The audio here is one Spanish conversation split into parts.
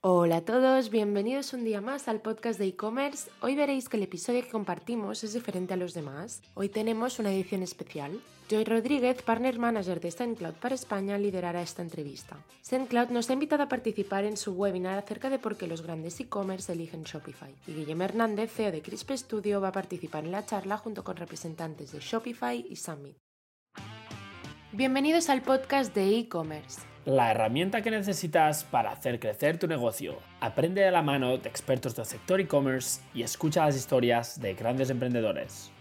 Hola a todos, bienvenidos un día más al podcast de e-commerce. Hoy veréis que el episodio que compartimos es diferente a los demás. Hoy tenemos una edición especial. Joy Rodríguez, partner manager de SendCloud para España, liderará esta entrevista. SendCloud nos ha invitado a participar en su webinar acerca de por qué los grandes e-commerce eligen Shopify. Y Guillermo Hernández, CEO de Crisp Studio, va a participar en la charla junto con representantes de Shopify y Summit. Bienvenidos al podcast de e-commerce la herramienta que necesitas para hacer crecer tu negocio. Aprende de la mano de expertos del sector e-commerce y escucha las historias de grandes emprendedores.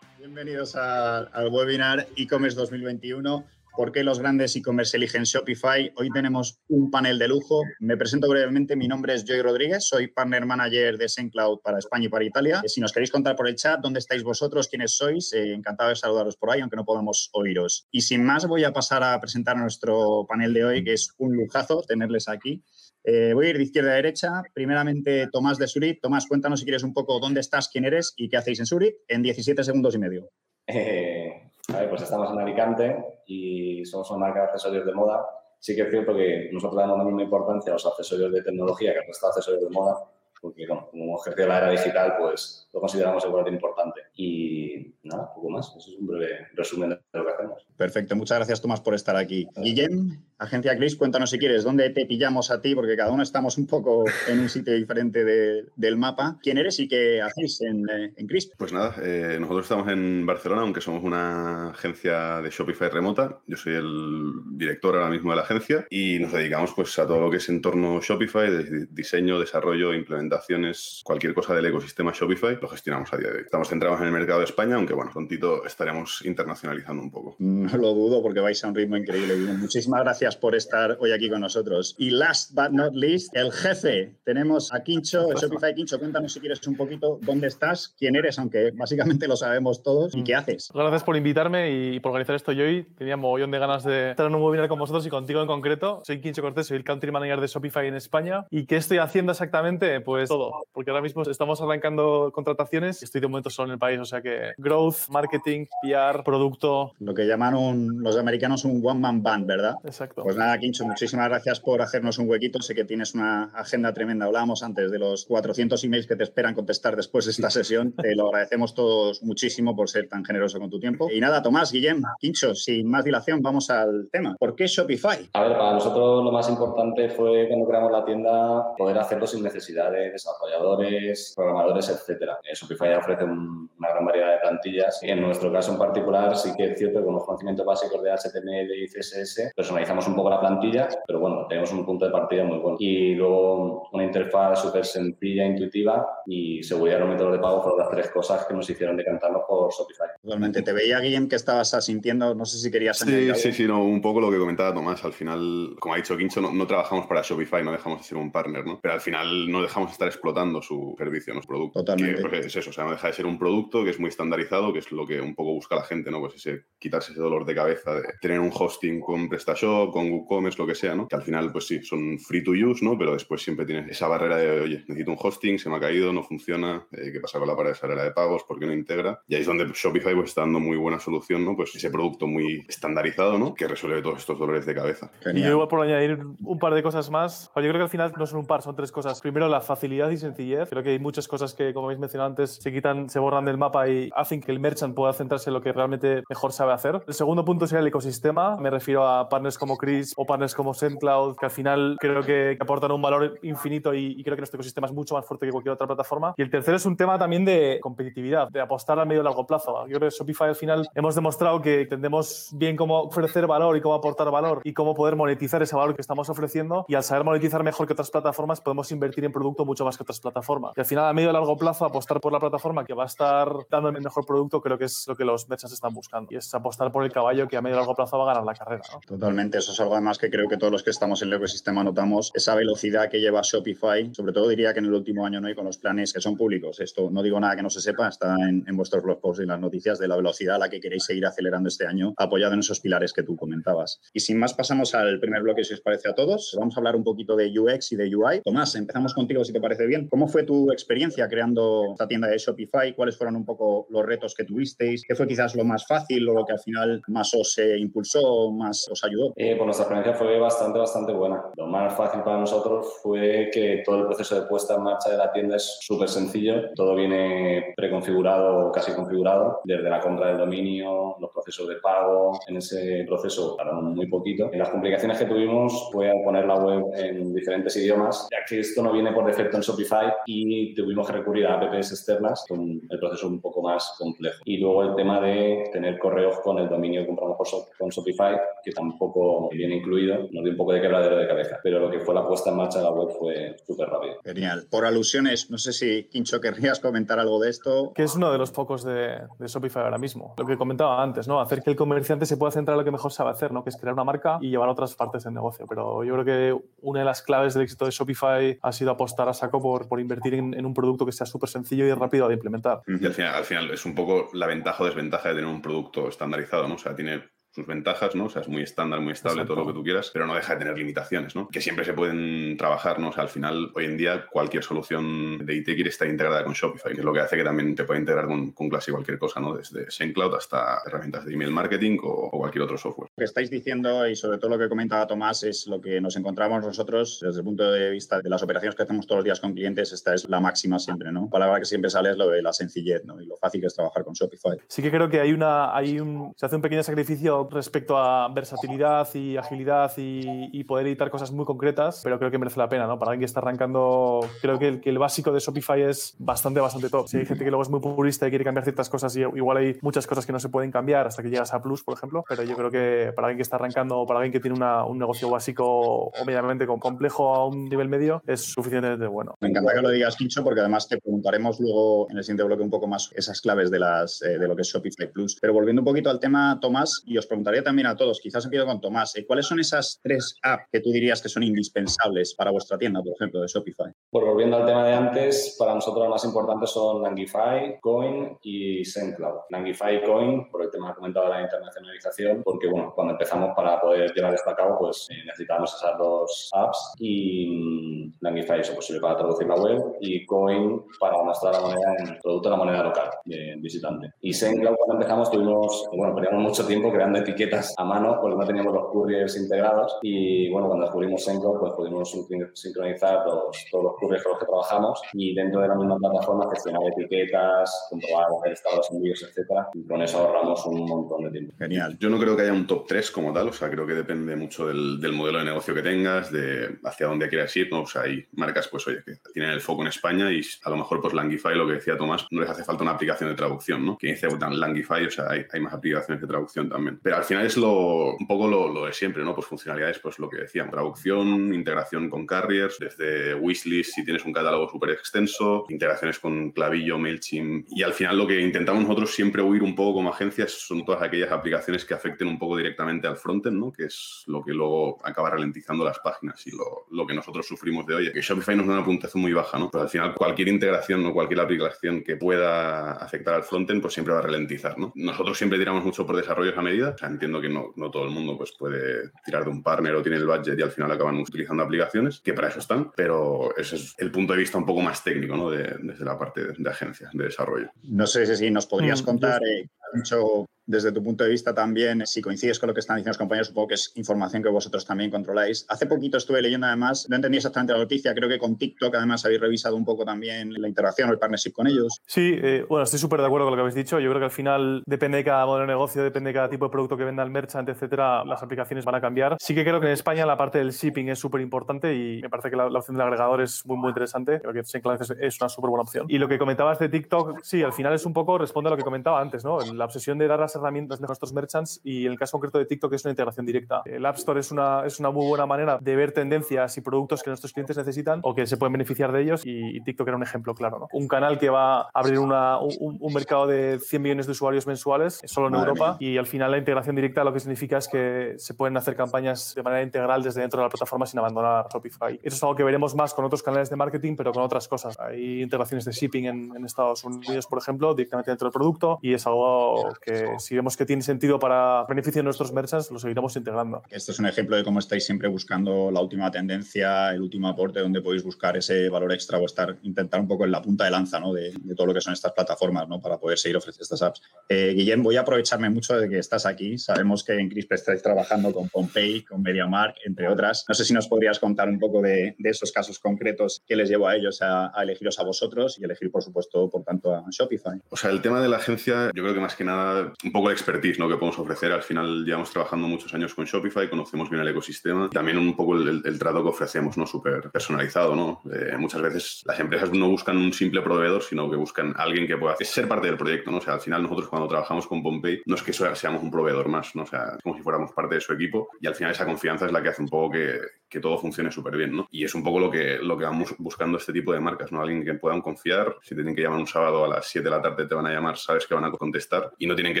Bienvenidos al webinar e-commerce 2021 ¿Por qué los grandes e-commerce eligen Shopify? Hoy tenemos un panel de lujo. Me presento brevemente. Mi nombre es Joy Rodríguez. Soy partner manager de SendCloud para España y para Italia. Si nos queréis contar por el chat dónde estáis vosotros, quiénes sois, eh, encantado de saludaros por ahí, aunque no podamos oíros. Y sin más, voy a pasar a presentar nuestro panel de hoy, que es un lujazo tenerles aquí. Eh, voy a ir de izquierda a derecha. Primeramente, Tomás de Surit. Tomás, cuéntanos si quieres un poco dónde estás, quién eres y qué hacéis en Surit en 17 segundos y medio. Eh, a ver, pues estamos en Alicante y somos una marca de accesorios de moda. Sí que es cierto que nosotros damos la misma importancia a los accesorios de tecnología que a los accesorios de moda, porque bueno, como ejercicio de la era digital, pues lo consideramos igual importante. Y nada, poco más. Eso es un breve resumen de lo que hacemos. Perfecto. Muchas gracias, Tomás, por estar aquí. Guillem, Agencia Cris, cuéntanos si quieres, ¿dónde te pillamos a ti? Porque cada uno estamos un poco en un sitio diferente del mapa. ¿Quién eres y qué hacéis en, eh, en Crisp? Pues nada, eh, nosotros estamos en Barcelona, aunque somos una agencia de Shopify remota. Yo soy el director ahora mismo de la agencia y nos dedicamos pues a todo lo que es entorno Shopify, de diseño, desarrollo, implementaciones, cualquier cosa del ecosistema Shopify, lo gestionamos a día de hoy. Estamos centrados en el mercado de España, aunque bueno, prontito estaremos internacionalizando un poco. No lo dudo porque vais a un ritmo increíble. Muchísimas gracias por estar hoy aquí con nosotros. Y last but not least, el jefe. Tenemos a Quincho, Shopify Quincho. Cuéntanos si quieres un poquito dónde estás, quién eres, aunque básicamente lo sabemos todos, y qué haces. Gracias por invitarme y por organizar esto hoy. Tenía mogollón de ganas de estar en un webinar con vosotros y contigo en concreto. Soy Quincho Cortés, soy el Country Manager de Shopify en España. ¿Y qué estoy haciendo exactamente? Pues todo, porque ahora mismo estamos arrancando contrataciones y estoy de momento solo en el país, o sea que growth, marketing, PR, producto. Lo que llaman los americanos un one-man band, ¿verdad? Exacto. Pues nada, Quincho, muchísimas gracias por hacernos un huequito. Sé que tienes una agenda tremenda. Hablábamos antes de los 400 emails que te esperan contestar después de esta sesión. Te lo agradecemos todos muchísimo por ser tan generoso con tu tiempo. Y nada, Tomás, Guillem, Quincho, sin más dilación, vamos al tema. ¿Por qué Shopify? A ver, para nosotros lo más importante fue cuando creamos la tienda poder hacerlo sin necesidad de desarrolladores, programadores, etcétera. Eh, Shopify ofrece una gran variedad de plantillas y en nuestro caso en particular sí que es cierto que con los conocimientos básicos de HTML y CSS personalizamos un poco la plantilla, pero bueno, tenemos un punto de partida muy bueno. Y luego una interfaz súper sencilla, intuitiva y seguridad de los métodos de pago fueron las tres cosas que nos hicieron decantarnos por Shopify. Totalmente. Te veía, Guillem, que estabas asintiendo, no sé si querías Sí, sí, sí, no, un poco lo que comentaba Tomás. Al final, como ha dicho Quincho, no, trabajamos para Shopify, no dejamos de ser un partner, ¿no? Pero al final no dejamos de estar explotando su servicio, su producto. Totalmente. Que, pues, es eso, o sea, no deja de ser un producto que es muy estandarizado, que es lo que un poco busca la gente, ¿no? Pues ese, quitarse ese dolor de cabeza de tener un hosting con PrestaShop, con WooCommerce, lo que sea, ¿no? Que al final, pues sí, son free to use, ¿no? Pero después siempre tienes esa barrera de, oye, necesito un hosting, se me ha caído, no funciona, eh, ¿qué pasa con la pared de pagos? ¿Por qué no integra? Y ahí es donde Shopify pues, está dando muy buena solución, ¿no? Pues ese producto muy estandarizado, ¿no? Que resuelve todos estos dolores de cabeza. Y yo igual por añadir un par de cosas más. Yo creo que al final no son un par, son tres cosas. Primero, la facilidad y sencillez. Creo que hay muchas cosas que, como habéis mencionado antes, se quitan, se borran del mapa y hacen que el merchant pueda centrarse en lo que realmente mejor sabe hacer. El segundo punto sería el ecosistema. Me refiero a partners como Chris o partners como SendCloud, que al final creo que aportan un valor infinito y, creo que nuestro ecosistema es mucho más fuerte que cualquier otra plataforma. Y el tercero es un tema también de competitividad, de apostar a medio y largo plazo. Yo creo que Shopify al final hemos demostrado que entendemos bien cómo ofrecer valor y cómo aportar valor y cómo poder monetizar ese valor que estamos ofreciendo. Y al saber monetizar mejor que otras plataformas, podemos invertir en producto mucho más que otras plataformas. Y al final, a medio y largo plazo, apostar por la plataforma que va a estar dando el mejor producto, creo que es lo que los merchants están buscando. Y es apostar por el caballo que a medio y largo plazo va a ganar la carrera. Totalmente. Eso algo además que creo que todos los que estamos en el ecosistema notamos esa velocidad que lleva Shopify. Sobre todo diría que en el último año no hay con los planes que son públicos. Esto no digo nada que no se sepa, está en, vuestros blog posts y las noticias de la velocidad a la que queréis seguir acelerando este año, apoyado en esos pilares que tú comentabas. Y sin más, pasamos al primer bloque, si os parece a todos. Vamos a hablar un poquito de UX y de UI. Tomás, empezamos contigo si te parece bien. ¿Cómo fue tu experiencia creando esta tienda de Shopify? ¿Cuáles fueron un poco los retos que tuvisteis? ¿Qué fue quizás lo más fácil o lo que al final más os eh, impulsó, más os ayudó? Eh, Nuestra experiencia fue bastante, bastante buena. Lo más fácil para nosotros fue que todo el proceso de puesta en marcha de la tienda es súper sencillo. Todo viene preconfigurado o casi configurado, desde la compra del dominio, los procesos de pago. En ese proceso tardaron muy poquito. Y las complicaciones que tuvimos fue poner la web en diferentes idiomas, ya que esto no viene por defecto en Shopify y tuvimos que recurrir a apps externas con el proceso un poco más complejo. Y luego el tema de tener correos con el dominio que compramos con Shopify, que tampoco viene incluido, nos dio un poco de quebradero de cabeza, pero lo que fue la puesta en marcha de la web fue súper rápido. Genial. Por alusiones, no sé si, Quincho, querrías comentar algo de esto. Que es uno de los focos de, de Shopify ahora mismo. Lo que comentaba antes, ¿no? Hacer que el comerciante se pueda centrar en lo que mejor sabe hacer, ¿no? Que es crear una marca y llevar otras partes del negocio. Pero yo creo que una de las claves del éxito de Shopify ha sido apostar a saco por, por invertir en, en, un producto que sea súper sencillo y rápido de implementar. Y al final, al final es un poco la ventaja o desventaja de tener un producto estandarizado, ¿no? O sea, tiene sus ventajas, ¿no? O sea, es muy estándar, muy estable, Exacto. todo lo que tú quieras, pero no deja de tener limitaciones, ¿no? Que siempre se pueden trabajar, ¿no? O sea, al final, hoy en día, cualquier solución de IT quiere estar integrada con Shopify, que es lo que hace que también te pueda integrar con, con casi cualquier cosa, ¿no? Desde SendCloud hasta herramientas de email marketing o, o, cualquier otro software. Lo que estáis diciendo y sobre todo lo que comentaba Tomás es lo que nos encontramos nosotros desde el punto de vista de las operaciones que hacemos todos los días con clientes, esta es la máxima siempre, ¿no? La palabra que siempre sale es lo de la sencillez, ¿no? Y lo fácil que es trabajar con Shopify. Sí que creo que hay una, hay un, se hace un pequeño sacrificio respecto a versatilidad y agilidad y, poder editar cosas muy concretas, pero creo que merece la pena, ¿no? Para alguien que está arrancando, creo que el, que el básico de Shopify es bastante, bastante top. Si hay gente que luego es muy purista y quiere cambiar ciertas cosas, igual hay muchas cosas que no se pueden cambiar hasta que llegas a Plus, por ejemplo, pero yo creo que para alguien que está arrancando o para alguien que tiene una, un negocio básico o medianamente complejo a un nivel medio, es suficientemente bueno. Me encanta que lo digas, Quincho, porque además te preguntaremos luego en el siguiente bloque un poco más esas claves de, eh, de lo que es Shopify Plus. Pero volviendo un poquito al tema, Tomás, y os preguntaría también a todos, quizás empiezo con Tomás, ¿eh? ¿cuáles son esas tres apps que tú dirías que son indispensables para vuestra tienda, por ejemplo, de Shopify? Pues volviendo al tema de antes, para nosotros las más importantes son Langify, Coin y SendCloud. Langify y Coin, por el tema que comentaba de la internacionalización, porque bueno, cuando empezamos para poder llevar esto a cabo, pues eh, necesitábamos esas dos apps y Langify eso posible para traducir la web y Coin para mostrar la moneda en producto de la moneda local del visitante. Y SendCloud cuando empezamos tuvimos, bueno, perdíamos mucho tiempo creando etiquetas a mano porque no teníamos los couriers integrados y bueno, cuando descubrimos SendCloud pues pudimos sincronizar los, todos los couriers con los que trabajamos y dentro de la misma plataforma gestionar etiquetas, comprobar el estado de los envíos, etcétera y con eso ahorramos un montón de tiempo. Genial. Yo no creo que haya un top 3 como tal, o sea, creo que depende mucho del, del modelo de negocio que tengas, de hacia dónde quieras ir, ¿no? O sea, hay marcas, pues oye, que tienen el foco en España y a lo mejor pues Langify, lo que decía Tomás, no les hace falta una aplicación de traducción, ¿no? Que dice Langify, o sea, hay, hay más aplicaciones de traducción también. Pero al final es lo, un poco lo, lo, de siempre, ¿no? Pues funcionalidades, pues lo que decían, traducción, integración con carriers, desde Wishlist si tienes un catálogo súper extenso, integraciones con Clavillo, MailChimp. Y al final lo que intentamos nosotros siempre huir un poco como agencias son todas aquellas aplicaciones que afecten un poco directamente al frontend, ¿no? Que es lo que luego acaba ralentizando las páginas y lo, lo que nosotros sufrimos de, oye, que Shopify nos da una puntuación muy baja, ¿no? Pero al final cualquier integración o cualquier aplicación que pueda afectar al frontend, pues siempre va a ralentizar, ¿no? Nosotros siempre tiramos mucho por desarrollos a medida. O sea, entiendo que no, no todo el mundo pues puede tirar de un partner o tiene el budget y al final acaban utilizando aplicaciones, que para eso están, pero ese es el punto de vista un poco más técnico, ¿no? De, desde la parte de, de agencias, de desarrollo. No sé si nos podrías mm, contar, eh, mucho desde tu punto de vista también, si coincides con lo que están diciendo los compañeros, supongo que es información que vosotros también controláis. Hace poquito estuve leyendo además, no entendí exactamente la noticia, creo que con TikTok además habéis revisado un poco también la interacción o el partnership con ellos. Sí, eh, bueno, estoy súper de acuerdo con lo que habéis dicho. Yo creo que al final depende de cada modelo de negocio, depende de cada tipo de producto que venda el merchant, etcétera, las aplicaciones van a cambiar. Sí que creo que en España la parte del shipping es súper importante y me parece que la, opción del agregador es muy, muy interesante. Creo que Synclass es, es una súper buena opción. Y lo que comentabas de TikTok, sí, al final es un poco, responde a lo que comentaba antes, ¿no? La obsesión de dar las herramientas de nuestros merchants y en el caso concreto de TikTok es una integración directa. El App Store es una, es una muy buena manera de ver tendencias y productos que nuestros clientes necesitan o que se pueden beneficiar de ellos y, y TikTok era un ejemplo claro. ¿no? Un canal que va a abrir una, un, un, mercado de 100 millones de usuarios mensuales solo en Madre Europa mía. y al final la integración directa lo que significa es que se pueden hacer campañas de manera integral desde dentro de la plataforma sin abandonar Shopify. Eso es algo que veremos más con otros canales de marketing pero con otras cosas. Hay integraciones de shipping en, en Estados Unidos, por ejemplo, directamente dentro del producto y es algo pero que si vemos que tiene sentido para beneficio de nuestros merchants, lo seguiremos integrando. Esto es un ejemplo de cómo estáis siempre buscando la última tendencia, el último aporte, donde podéis buscar ese valor extra o estar, intentar un poco en la punta de lanza ¿no? de, todo lo que son estas plataformas ¿no? para poder seguir ofreciendo estas apps. Eh, Guillem, voy a aprovecharme mucho de que estás aquí. Sabemos que en CRISP estáis trabajando con Pompey, con MediaMark, entre otras. No sé si nos podrías contar un poco de, esos casos concretos que les llevó a ellos a, a, elegiros a vosotros y elegir, por supuesto, por tanto, a Shopify. O sea, el tema de la agencia, yo creo que más que nada, un poco la expertise ¿no? que podemos ofrecer. Al final, llevamos trabajando muchos años con Shopify, conocemos bien el ecosistema. También un poco el, trato que ofrecemos, ¿no? Súper personalizado, ¿no? Eh, muchas veces las empresas no buscan un simple proveedor, sino que buscan alguien que pueda ser parte del proyecto, ¿no? O sea, al final nosotros cuando trabajamos con Pompey no es que seamos un proveedor más, ¿no? O sea, es como si fuéramos parte de su equipo y al final esa confianza es la que hace un poco que, que todo funcione súper bien, ¿no? Y es un poco lo que, lo que vamos buscando este tipo de marcas, ¿no? Alguien que puedan confiar, si te tienen que llamar un sábado a las 7 de la tarde te van a llamar, sabes que van a contestar y no tienen que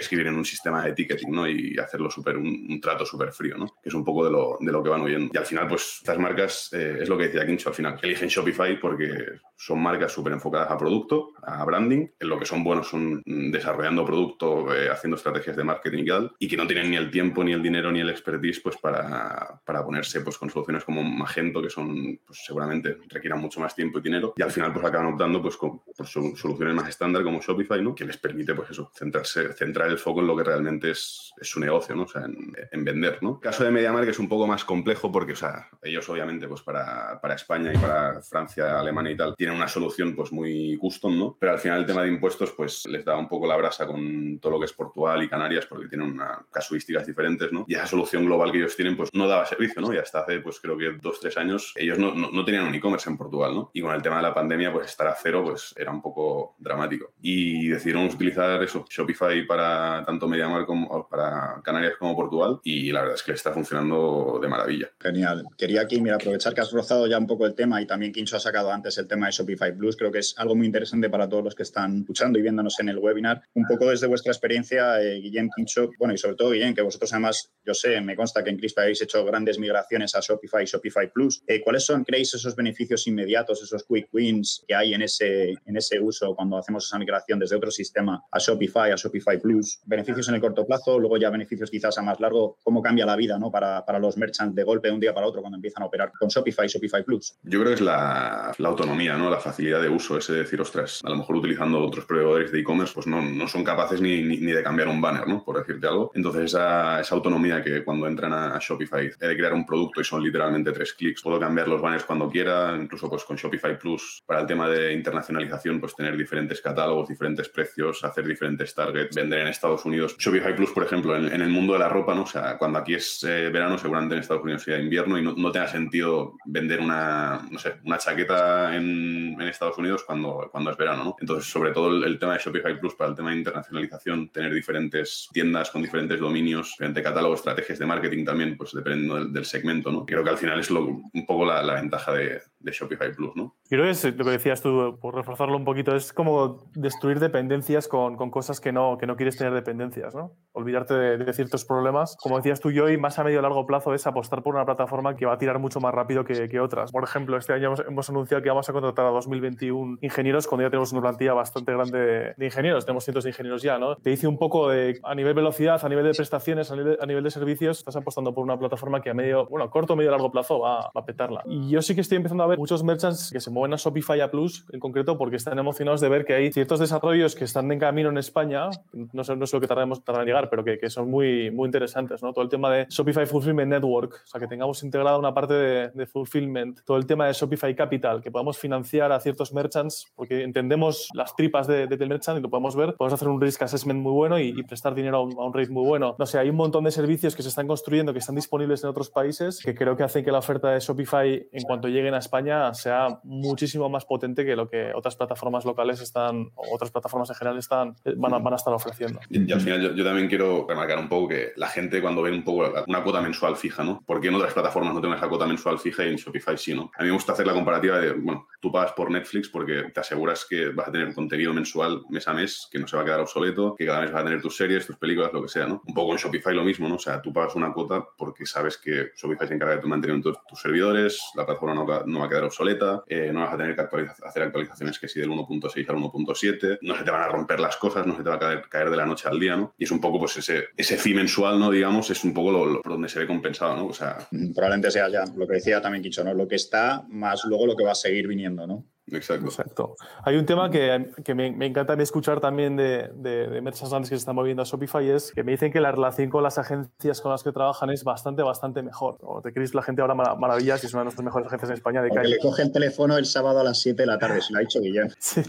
escribir en un sistema de ticketing, ¿no? Y hacerlo súper, un, trato súper frío, ¿no? Que es un poco de lo, de lo que van huyendo. Y al final, pues, estas marcas, eh, es lo que decía Quincho, al final, eligen Shopify porque son marcas súper enfocadas a producto, a branding, en lo que son buenos son desarrollando producto, eh, haciendo estrategias de marketing y tal, y que no tienen ni el tiempo, ni el dinero, ni el expertise, pues, para, para ponerse, pues, con soluciones como Magento, que son, pues seguramente requieran mucho más tiempo y dinero, y al final pues acaban optando pues con por soluciones más estándar como Shopify, ¿no? Que les permite pues eso, centrarse, centrar el foco en lo que realmente es, es su negocio, ¿no? O sea, en, en, vender, ¿no? El caso de MediaMarkt es un poco más complejo porque, o sea, ellos obviamente pues para, para España y para Francia, Alemania y tal, tienen una solución pues muy custom, ¿no? Pero al final el tema de impuestos pues les da un poco la brasa con todo lo que es Portugal y Canarias porque tienen una casuísticas diferentes, ¿no? Y esa solución global que ellos tienen pues no daba servicio, ¿no? Y hasta hace pues creo que dos, tres años, ellos no, no, tenían un e-commerce en Portugal, ¿no? Y con el tema de la pandemia, pues estar a cero, pues era un poco dramático. Y decidieron utilizar eso, Shopify para tanto MediaMarkt como para Canarias como Portugal, y la verdad es que está funcionando de maravilla. Genial. Quería aquí, mira, aprovechar que has rozado ya un poco el tema y también Quincho ha sacado antes el tema de Shopify Plus. Creo que es algo muy interesante para todos los que están escuchando y viéndonos en el webinar. Un poco desde vuestra experiencia, eh, Quincho, bueno, y sobre todo Guillem, que vosotros además, yo sé, me consta que en Crispa habéis hecho grandes migraciones a Shopify y Shopify Plus. Eh, ¿Cuáles son, creéis, esos beneficios inmediatos, esos quick wins que hay en ese, en ese uso cuando hacemos esa migración desde otro sistema a Shopify, a Shopify Plus? Beneficios en el corto plazo, luego ya beneficios quizás a más largo. ¿Cómo cambia la vida ¿no? para, para los merchants de golpe de un día para otro cuando empiezan a operar con Shopify, Shopify Plus? Yo creo que es la, autonomía, ¿no? la facilidad de uso, ese decir, ostras, a lo mejor utilizando otros proveedores de e-commerce, pues no, no son capaces ni, ni, de cambiar un banner, ¿no? por decirte algo. Entonces, esa, esa autonomía que cuando entran a, a Shopify he de crear un producto y son literalmente tres clics, puedo cambiar los banners cuando quiera, incluso pues con Shopify Plus para el tema de internacionalización, pues tener diferentes catálogos, diferentes precios, hacer diferentes targets, vender en Estados Unidos. Shopify Plus, por ejemplo, en, el mundo de la ropa, ¿no? O sea, cuando aquí es eh, verano, seguramente en Estados Unidos sea invierno y no, no, tenga sentido vender una, no sé, una chaqueta en, en, Estados Unidos cuando, cuando es verano, ¿no? Entonces, sobre todo el, tema de Shopify Plus para el tema de internacionalización, tener diferentes tiendas con diferentes dominios, diferentes catálogos, estrategias de marketing también, pues dependiendo del, segmento, ¿no? Creo que al final es un poco la ventaja de, de, Shopify Plus, ¿no? Creo que es lo que decías tú, por reforzarlo un poquito, es como destruir dependencias con, con cosas que no, que no quieres tener dependencias, ¿no? Olvidarte de, ciertos problemas. Como decías tú, yo, y más a medio y largo plazo es apostar por una plataforma que va a tirar mucho más rápido que, que otras. Por ejemplo, este año hemos, hemos, anunciado que vamos a contratar a 2021 ingenieros cuando ya tenemos una plantilla bastante grande de ingenieros, tenemos cientos de ingenieros ya, ¿no? Te dice un poco de, a nivel velocidad, a nivel de prestaciones, a nivel, de servicios, estás apostando por una plataforma que a medio, bueno, corto, medio, largo plazo va, va a petarla. Y yo sí que estoy empezando a ver muchos merchants que se mueven a Shopify a Plus en concreto porque están emocionados de ver que hay ciertos desarrollos que están en camino en España, no sé, no sé lo que tardemos tardar en llegar, pero que, que, son muy, muy interesantes, ¿no? Todo el tema de Shopify Fulfillment Network, o sea, que tengamos integrada una parte de, de fulfillment, todo el tema de Shopify Capital, que podamos financiar a ciertos merchants porque entendemos las tripas de, de, del merchant y lo podemos ver, podemos hacer un risk assessment muy bueno y, y prestar dinero a un, a un, rate muy bueno. No sé, hay un montón de servicios que se están construyendo, que están disponibles en otros países, que creo que hacen que la oferta de Shopify en cuanto lleguen a España sea muchísimo más potente que lo que otras plataformas locales están, o otras plataformas en general están, van a, van a estar ofreciendo. Y, al final yo, también quiero remarcar un poco que la gente cuando ve un poco una cuota mensual fija, ¿no? ¿Por qué en otras plataformas no tienen esa cuota mensual fija y en Shopify sí, ¿no? A mí me gusta hacer la comparativa de, bueno, tú pagas por Netflix porque te aseguras que vas a tener contenido mensual mes a mes, que no se va a quedar obsoleto, que cada mes vas a tener tus series, tus películas, lo que sea, ¿no? Un poco en Shopify lo mismo, ¿no? O sea, tú pagas una cuota porque sabes que Shopify se encarga de tu mantenimiento de tus servidores, la plataforma no, no va quedar obsoleta, eh, no vas a tener que hacer actualizaciones que sí del 1.6 al 1.7, no se te van a romper las cosas, no se te va a caer, caer, de la noche al día, ¿no? Y es un poco, pues, ese, ese fee mensual, ¿no? Digamos, es un poco lo, por donde se ve compensado, ¿no? O sea... Probablemente sea ya lo que decía también Kicho, ¿no? Lo que está más luego lo que va a seguir viniendo, ¿no? Exacto. Exacto. Hay un tema que, que me, me, encanta escuchar también de, de, de merchants que se están moviendo a Shopify es que me dicen que la relación con las agencias con las que trabajan es bastante, bastante mejor. O te crees la gente ahora maravillas y es una de nuestras mejores agencias en España de calle. le coge el teléfono el sábado a las 7 de la tarde, se lo ha dicho Guillermo. Sí.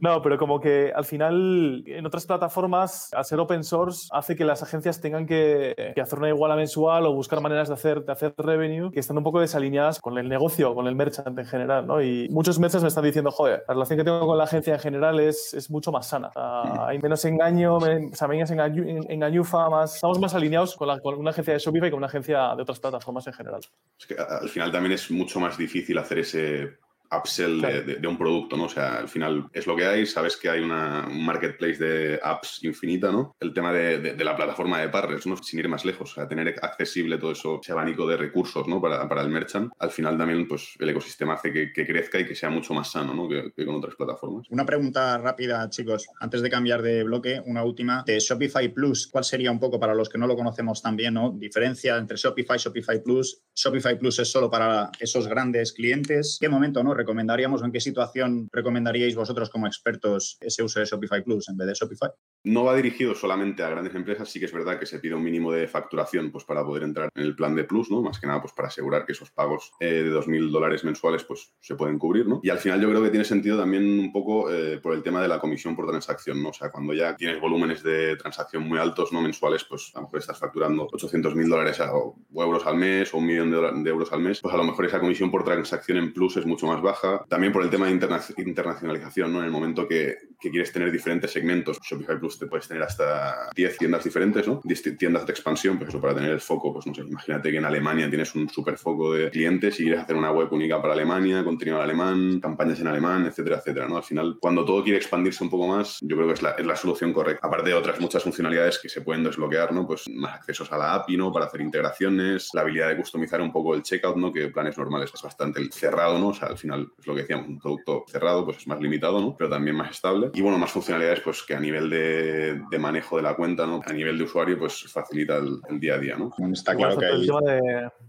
No, pero como que al final en otras plataformas, al ser open source, hace que las agencias tengan que, que hacer una iguala mensual o buscar maneras de hacer, de hacer revenue que están un poco desalineadas con el negocio, con el merchant en general. ¿no? Y muchos merchants me están diciendo, joder, la relación que tengo con la agencia en general es, es mucho más sana. hay menos engaño, o sea, menos engañufa, más, estamos más alineados con, la, con, una agencia de Shopify que con una agencia de otras plataformas en general. Es que al final también es mucho más difícil hacer ese upsell de, un producto, ¿no? O sea, al final es lo que hay, sabes que hay una, un marketplace de apps infinita, ¿no? El tema de, la plataforma de partners, ¿no? Sin ir más lejos, o sea, tener accesible todo eso, ese abanico de recursos, ¿no? Para, para el merchant, al final también, pues, el ecosistema hace que, crezca y que sea mucho más sano, ¿no? Que, con otras plataformas. Una pregunta rápida, chicos, antes de cambiar de bloque, una última, de Shopify Plus, ¿cuál sería un poco para los que no lo conocemos también, ¿no? Diferencia entre Shopify, Shopify Plus, Shopify Plus es solo para esos grandes clientes, ¿qué momento, ¿no? Recomendaríamos o en qué situación recomendaríais vosotros como expertos ese uso de Shopify Plus en vez de Shopify? No va dirigido solamente a grandes empresas, sí que es verdad que se pide un mínimo de facturación pues, para poder entrar en el plan de Plus, ¿no? Más que nada pues, para asegurar que esos pagos eh, de 2.000 dólares mensuales pues, se pueden cubrir, ¿no? Y al final yo creo que tiene sentido también un poco eh, por el tema de la comisión por transacción, ¿no? O sea, cuando ya tienes volúmenes de transacción muy altos, ¿no? Mensuales, pues a lo mejor estás facturando 800.000 dólares o euros al mes o un millón de, de euros al mes, pues a lo mejor esa comisión por transacción en Plus es mucho más baja. También por el tema de internacionalización, ¿no? En el momento que, que quieres tener diferentes segmentos, Shopify Plus te puedes tener hasta 10 tiendas diferentes, ¿no? Tiendas de expansión, pues eso para tener el foco, pues no sé, imagínate que en Alemania tienes un super foco de clientes y quieres hacer una web única para Alemania, contenido en alemán, campañas en alemán, etcétera, etcétera, ¿no? Al final, cuando todo quiere expandirse un poco más, yo creo que es la, solución correcta. Aparte de otras muchas funcionalidades que se pueden desbloquear, ¿no? Pues más accesos a la API, ¿no? Para hacer integraciones, la habilidad de customizar un poco el checkout, ¿no? Que planes normales es bastante cerrado, ¿no? O sea, al final es lo que decíamos, un producto cerrado, pues es más limitado, ¿no? Pero también más estable. Y bueno, más funcionalidades, pues que a nivel de, de manejo de la cuenta, ¿no? A nivel de usuario, pues facilita el, el día a día, ¿no? Está claro que hay...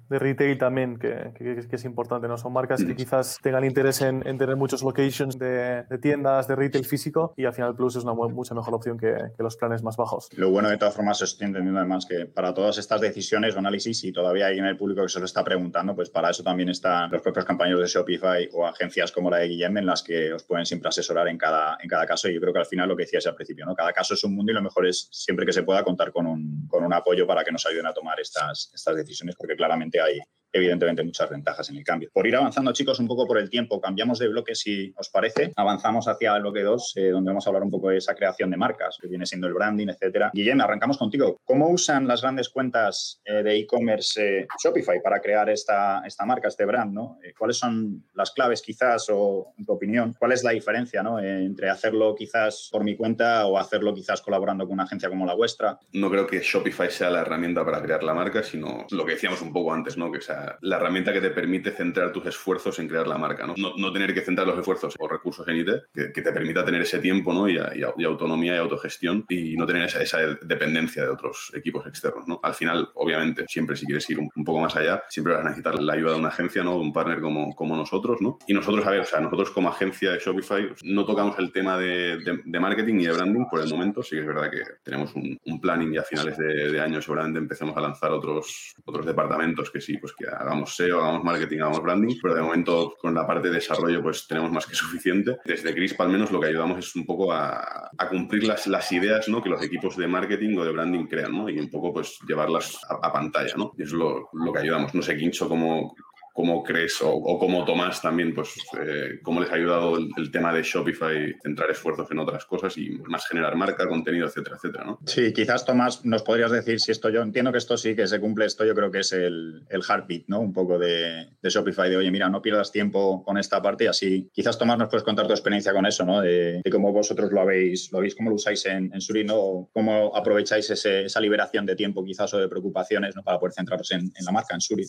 De, retail también, que, que, que, es importante, ¿no? Son marcas que quizás tengan interés en, en tener muchos locations de, de, tiendas, de retail físico, y al final Plus es una mucha mejor opción que, que, los planes más bajos. Lo bueno, de todas formas, estoy entendiendo además que para todas estas decisiones o análisis, y todavía hay en el público que se lo está preguntando, pues para eso también están los propios compañeros de Shopify o agencias como la de Guillem, en las que os pueden siempre asesorar en cada, en cada caso. Y yo creo que al final lo que decías al principio, ¿no? Cada caso es un mundo y lo mejor es siempre que se pueda contar con un, con un apoyo para que nos ayuden a tomar estas, estas decisiones, porque claramente hay, evidentemente muchas ventajas en el cambio. Por ir avanzando, chicos, un poco por el tiempo, cambiamos de bloque si os parece. Avanzamos hacia el bloque 2, eh, donde vamos a hablar un poco de esa creación de marcas, que viene siendo el branding, etcétera. Guillem, arrancamos contigo. ¿Cómo usan las grandes cuentas eh, de e-commerce eh, Shopify para crear esta, esta marca, este brand? ¿no? ¿Cuáles son las claves quizás o, en tu opinión, cuál es la diferencia ¿no? entre hacerlo quizás por mi cuenta o hacerlo quizás colaborando con una agencia como la vuestra? No creo que Shopify sea la herramienta para crear la marca, sino lo que decíamos un poco antes, ¿no? que sea la herramienta que te permite centrar tus esfuerzos en crear la marca, ¿no? No, tener que centrar los esfuerzos o recursos en IT, que, que te permita tener ese tiempo ¿no? y, y, autonomía y autogestión y no tener esa, esa, dependencia de otros equipos externos. ¿no? Al final, obviamente, siempre si quieres ir un, un, poco más allá, siempre vas a necesitar la ayuda de una agencia, ¿no? de un partner como, como nosotros. ¿no? Y nosotros, a ver, o sea, nosotros como agencia de Shopify no tocamos el tema de, de, de marketing ni de branding por el momento. Sí que es verdad que tenemos un, un planning y a finales de, de año seguramente empecemos a lanzar otros, otros departamentos que sí, pues que hagamos SEO, hagamos marketing, hagamos branding, pero de momento con la parte de desarrollo pues tenemos más que suficiente. Desde Crisp al menos lo que ayudamos es un poco a, cumplir las, ideas ¿no? que los equipos de marketing o de branding crean ¿no? y un poco pues llevarlas a, a pantalla. ¿no? Y es lo, lo, que ayudamos. No sé, Quincho, cómo, cómo crees o, o como Tomás también, pues eh, cómo les ha ayudado el, tema de Shopify centrar esfuerzos en otras cosas y más generar marca, contenido, etcétera, etcétera, ¿no? Sí, quizás Tomás nos podrías decir si esto yo entiendo que esto sí que se cumple, esto yo creo que es el, heartbeat, ¿no? Un poco de, Shopify, de oye, mira, no pierdas tiempo con esta parte y así. Quizás Tomás nos puedes contar tu experiencia con eso, ¿no? De, cómo vosotros lo habéis, lo habéis, cómo lo usáis en, en Suri, ¿no? Cómo aprovecháis ese, esa liberación de tiempo quizás o de preocupaciones, ¿no? Para poder centraros en, en la marca, en Suri.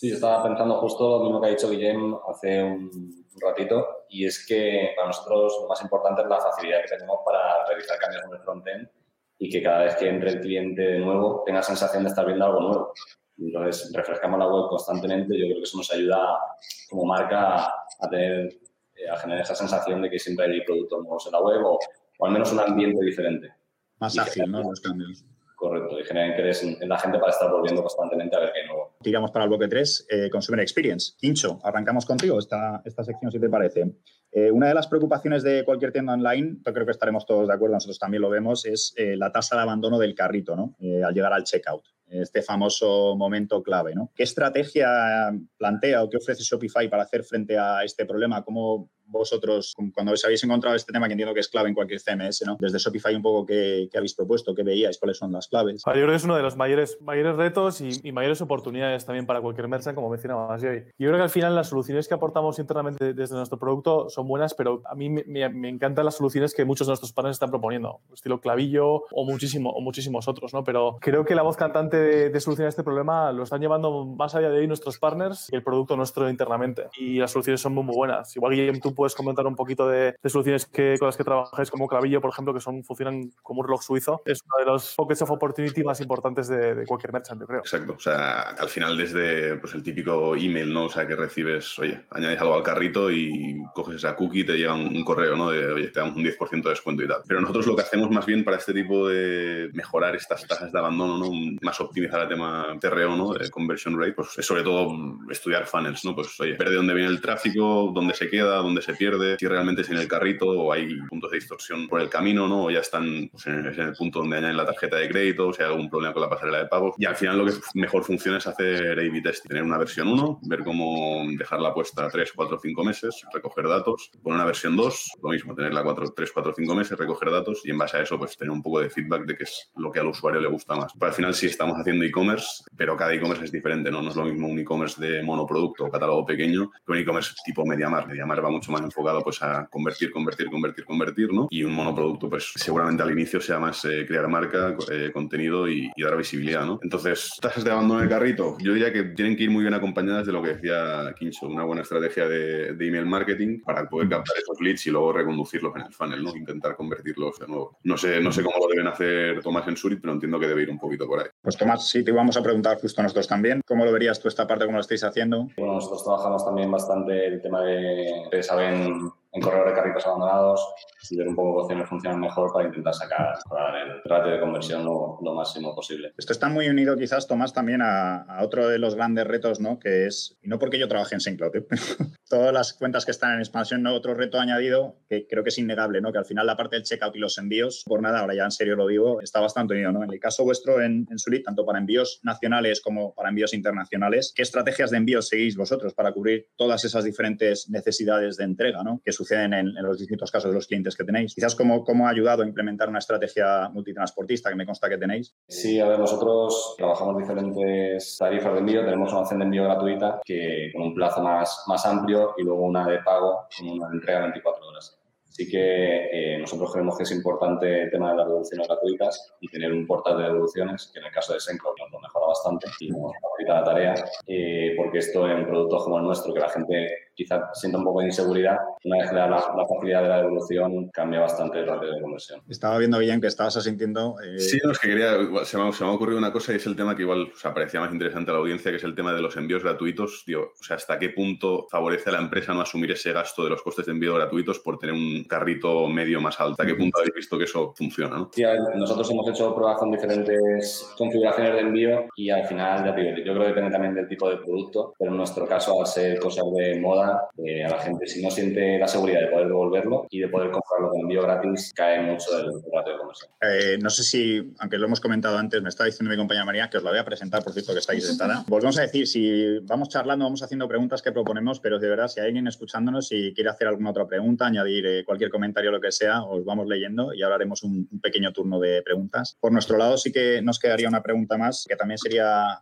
Sí, yo estaba pensando justo lo mismo que ha dicho Guillem hace un ratito, y es que para nosotros lo más importante es la facilidad que tenemos para realizar cambios en el frontend y que cada vez que entre el cliente de nuevo tenga sensación de estar viendo algo nuevo. Entonces, refrescamos la web constantemente. Yo creo que eso nos ayuda como marca a, tener, eh, a generar esa sensación de que siempre hay productos nuevos en la web o, al menos un ambiente diferente. Más ágil, ¿no? Los cambios. Correcto, y genera interés en, la gente para estar volviendo constantemente a ver qué nuevo. Tiramos para el bloque 3, eh, Consumer Experience. Quincho, arrancamos contigo esta, esta sección, si te parece. Eh, una de las preocupaciones de cualquier tienda online, yo creo que estaremos todos de acuerdo, nosotros también lo vemos, es eh, la tasa de abandono del carrito ¿no? al llegar al checkout este famoso momento clave. ¿no? ¿Qué estrategia plantea o qué ofrece Shopify para hacer frente a este problema? ¿Cómo vosotros, cuando os habéis encontrado este tema, que entiendo que es clave en cualquier CMS, ¿no? Desde Shopify un poco qué, habéis propuesto, qué veíais, cuáles son las claves. yo creo que es uno de los mayores, mayores retos y, mayores oportunidades también para cualquier merchant, como mencionabas hoy. Yo creo que al final las soluciones que aportamos internamente desde nuestro producto son buenas, pero a mí me, encantan las soluciones que muchos de nuestros partners están proponiendo, estilo clavillo o, muchísimo, o muchísimos otros, ¿no? Pero creo que la voz cantante de, solucionar este problema lo están llevando más allá de ahí nuestros partners y el producto nuestro internamente. Y las soluciones son muy, muy buenas. Igual, Guillem, tú puedes comentar un poquito de, soluciones que, con las que trabajáis, como Clavillo, por ejemplo, que son, funcionan como un reloj suizo. Es uno de los pockets of opportunity más importantes de, cualquier merchant, yo creo. Exacto. O sea, al final desde pues, el típico email, ¿no? O sea, que recibes, oye, añades algo al carrito y coges esa cookie y te llega un, correo, ¿no? De, oye, te damos un 10% de descuento y tal. Pero nosotros lo que hacemos más bien para este tipo de mejorar estas tasas de abandono, ¿no? Más optimizar el tema TRO, ¿no? De conversion rate, pues es sobre todo estudiar funnels, ¿no? Pues, oye, ver de dónde viene el tráfico, dónde se queda, dónde se pierde, si realmente es en el carrito o hay puntos de distorsión por el camino, ¿no? O ya están pues, en, el, punto donde añaden la tarjeta de crédito, o si hay algún problema con la pasarela de pagos. Y al final lo que mejor funciona es hacer A-B test, tener una versión 1, ver cómo dejarla puesta 3, 4, 5 meses, recoger datos, poner una versión 2, lo mismo, tenerla 4, 3, 4, 5 meses, recoger datos y en base a eso pues tener un poco de feedback de qué es lo que al usuario le gusta más. Pero al final sí estamos haciendo e-commerce, pero cada e-commerce es diferente, ¿no? No es lo mismo un e-commerce de monoproducto o catálogo pequeño que un e-commerce tipo MediaMarkt. MediaMarkt va mucho más enfocado pues a convertir, convertir, convertir, convertir, ¿no? Y un monoproducto, pues seguramente al inicio sea más eh, crear marca, eh, contenido y, dar visibilidad, ¿no? Entonces, tasas de abandono del carrito, yo diría que tienen que ir muy bien acompañadas de lo que decía Kincho, una buena estrategia de, email marketing para poder captar esos leads y luego reconducirlos en el funnel, ¿no? Intentar convertirlos de nuevo. No sé, no sé cómo lo deben hacer Tomás en Surit, pero entiendo que debe ir un poquito por ahí. Pues Tomás, sí, te íbamos a preguntar justo a nosotros también. ¿Cómo lo verías tú esta parte, cómo lo estáis haciendo? Bueno, nosotros trabajamos también bastante el tema de, de en correo de carritos abandonados y ver un poco qué funcionan mejor para intentar sacar el ratio de conversión lo, máximo posible. Esto está muy unido quizás, Tomás, también a, otro de los grandes retos, ¿no? Que es, y no porque yo trabaje en SendCloud, ¿eh? Todas las cuentas que están en expansión, ¿no? Otro reto añadido que creo que es innegable, ¿no? Que al final la parte del checkout y los envíos, por nada, ahora ya en serio lo digo, está bastante unido, ¿no? En el caso vuestro en, en Sulit, tanto para envíos nacionales como para envíos internacionales, ¿qué estrategias de envíos seguís vosotros para cubrir todas esas diferentes necesidades de entrega, ¿no? Que suceden en, los distintos casos de los clientes que tenéis? Quizás cómo, cómo ha ayudado a implementar una estrategia multitransportista que me consta que tenéis. Sí, a ver, nosotros trabajamos diferentes tarifas de envío. Tenemos una opción de envío gratuita que con un plazo más, más amplio y luego una de pago con una entrega de 24 horas. Así que eh, nosotros creemos que es importante el tema de las devoluciones gratuitas y tener un portal de devoluciones, que en el caso de Sencloud nos lo mejora bastante y nos facilita la tarea, eh, porque esto en productos como el nuestro, que la gente quizá sienta un poco de inseguridad, una vez que le da la, facilidad de la devolución, cambia bastante el ratio de conversión. Estaba viendo bien que estabas asintiendo. Eh... Sí, no, es que quería, se me, se me, ha ocurrido una cosa y es el tema que igual o parecía más interesante a la audiencia, que es el tema de los envíos gratuitos. Tío, o sea, ¿hasta qué punto favorece a la empresa no asumir ese gasto de los costes de envío gratuitos por tener un carrito medio más alto? ¿A qué punto habéis visto que eso funciona? ¿no? Sí, nosotros hemos hecho pruebas con diferentes configuraciones de envío y al final, ya te digo, yo creo que depende también del tipo de producto, pero en nuestro caso, al ser cosas de moda, eh, a la gente, si no siente la seguridad de poder devolverlo y de poder comprarlo con envío gratis, cae mucho el ratio de conversión. Eh, no sé si, aunque lo hemos comentado antes, me estaba diciendo mi compañera María que os la voy a presentar, por cierto, que estáis sentada. Volvemos a decir, si vamos charlando, vamos haciendo preguntas que proponemos, pero de verdad, si hay alguien escuchándonos y quiere hacer alguna otra pregunta, añadir eh, cualquier comentario, lo que sea, os vamos leyendo y ahora haremos un, un pequeño turno de preguntas. Por nuestro lado, sí que nos quedaría una pregunta más, que también sería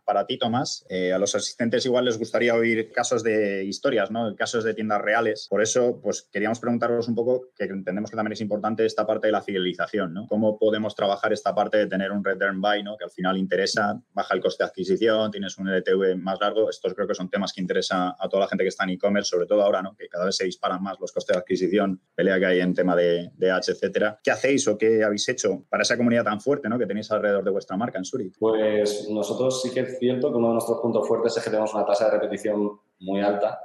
para ti, Tomás. Eh, a los asistentes igual les gustaría oír casos de historias, ¿no? Casos de tiendas reales. Por eso, pues queríamos preguntaros un poco, que entendemos que también es importante esta parte de la fidelización, ¿no? ¿Cómo podemos trabajar esta parte de tener un return buy, ¿no? Que al final interesa, baja el coste de adquisición, tienes un LTV más largo. Estos creo que son temas que interesan a toda la gente que está en e-commerce, sobre todo ahora, ¿no? Que cada vez se disparan más los costes de adquisición, pelea que hay en tema de, de H, etcétera. ¿Qué hacéis o qué habéis hecho para esa comunidad tan fuerte, ¿no? Que tenéis alrededor de vuestra marca en Suri? Pues nosotros sí que es cierto que uno de nuestros puntos fuertes es que tenemos una tasa de repetición muy alta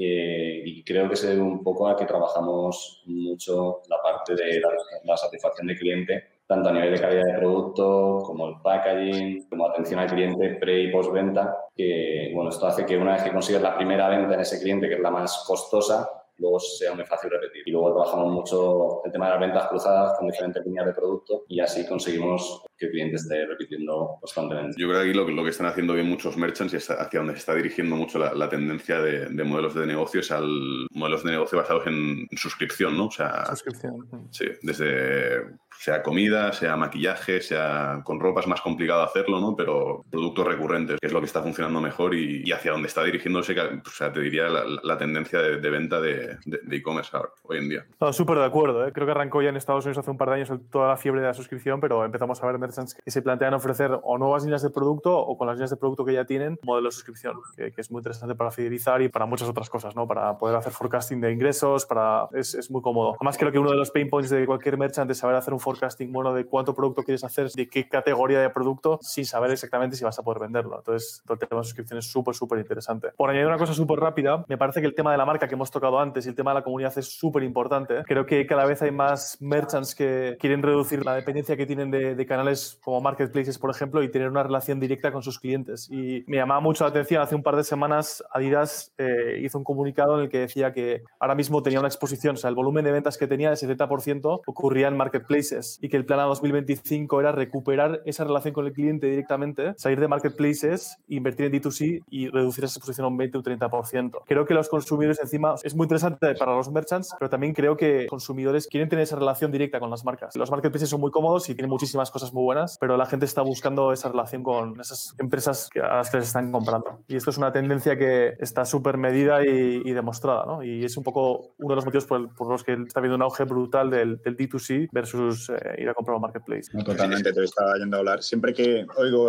eh, y creo que se debe un poco a que trabajamos mucho la parte de la, satisfacción del cliente, tanto a nivel de calidad de producto, como el packaging, como atención al cliente pre y post venta, que bueno, esto hace que una vez que consigues la primera venta en ese cliente, que es la más costosa, luego sea muy fácil repetir. Y luego trabajamos mucho el tema de las ventas cruzadas con diferentes líneas de producto y así conseguimos que el cliente esté repitiendo constantemente. Yo creo que aquí lo, lo que están haciendo bien muchos merchants y hacia donde se está dirigiendo mucho la, tendencia de, modelos de negocio es al modelos de negocio basados en, suscripción, ¿no? O sea, suscripción. Sí, desde sea comida, sea maquillaje, sea con ropa es más complicado hacerlo, ¿no? Pero productos recurrentes, que es lo que está funcionando mejor y, hacia donde está dirigiéndose, o sea, te diría la, tendencia de, venta de e-commerce hoy en día. No, súper de acuerdo, ¿eh? creo que arrancó ya en Estados Unidos hace un par de años toda la fiebre de la suscripción, pero empezamos a ver merchants que se plantean ofrecer o nuevas líneas de producto o con las líneas de producto que ya tienen, modelo de suscripción, que, es muy interesante para fidelizar y para muchas otras cosas, ¿no? Para poder hacer forecasting de ingresos, para es, es muy cómodo. Además, creo que uno de los pain points de cualquier merchant es saber hacer un forecasting bueno de cuánto producto quieres hacer, de qué categoría de producto, sin saber exactamente si vas a poder venderlo. Entonces, todo el tema de suscripción es súper, súper interesante. Por añadir una cosa súper rápida, me parece que el tema de la marca que hemos tocado antes y el tema de la comunidad es súper importante. Creo que cada vez hay más merchants que quieren reducir la dependencia que tienen de, canales como marketplaces, por ejemplo, y tener una relación directa con sus clientes. Y me llamaba mucho la atención, hace un par de semanas Adidas eh, hizo un comunicado en el que decía que ahora mismo tenía una exposición, o sea, el volumen de ventas que tenía, el 70%, ocurría en marketplaces y que el plan a 2025 era recuperar esa relación con el cliente directamente, salir de marketplaces, invertir en D2C y reducir esa exposición a un 20 o un 30%. Creo que los consumidores encima es muy interesante para los merchants, pero también creo que consumidores quieren tener esa relación directa con las marcas. Los marketplaces son muy cómodos y tienen muchísimas cosas muy buenas, pero la gente está buscando esa relación con esas empresas a las que les están comprando. Y esto es una tendencia que está súper medida y, demostrada, ¿no? Y es un poco uno de los motivos por, los que está habiendo un auge brutal del, D2C versus eh, ir a comprar un marketplace. totalmente, te estaba yendo a hablar. Siempre que oigo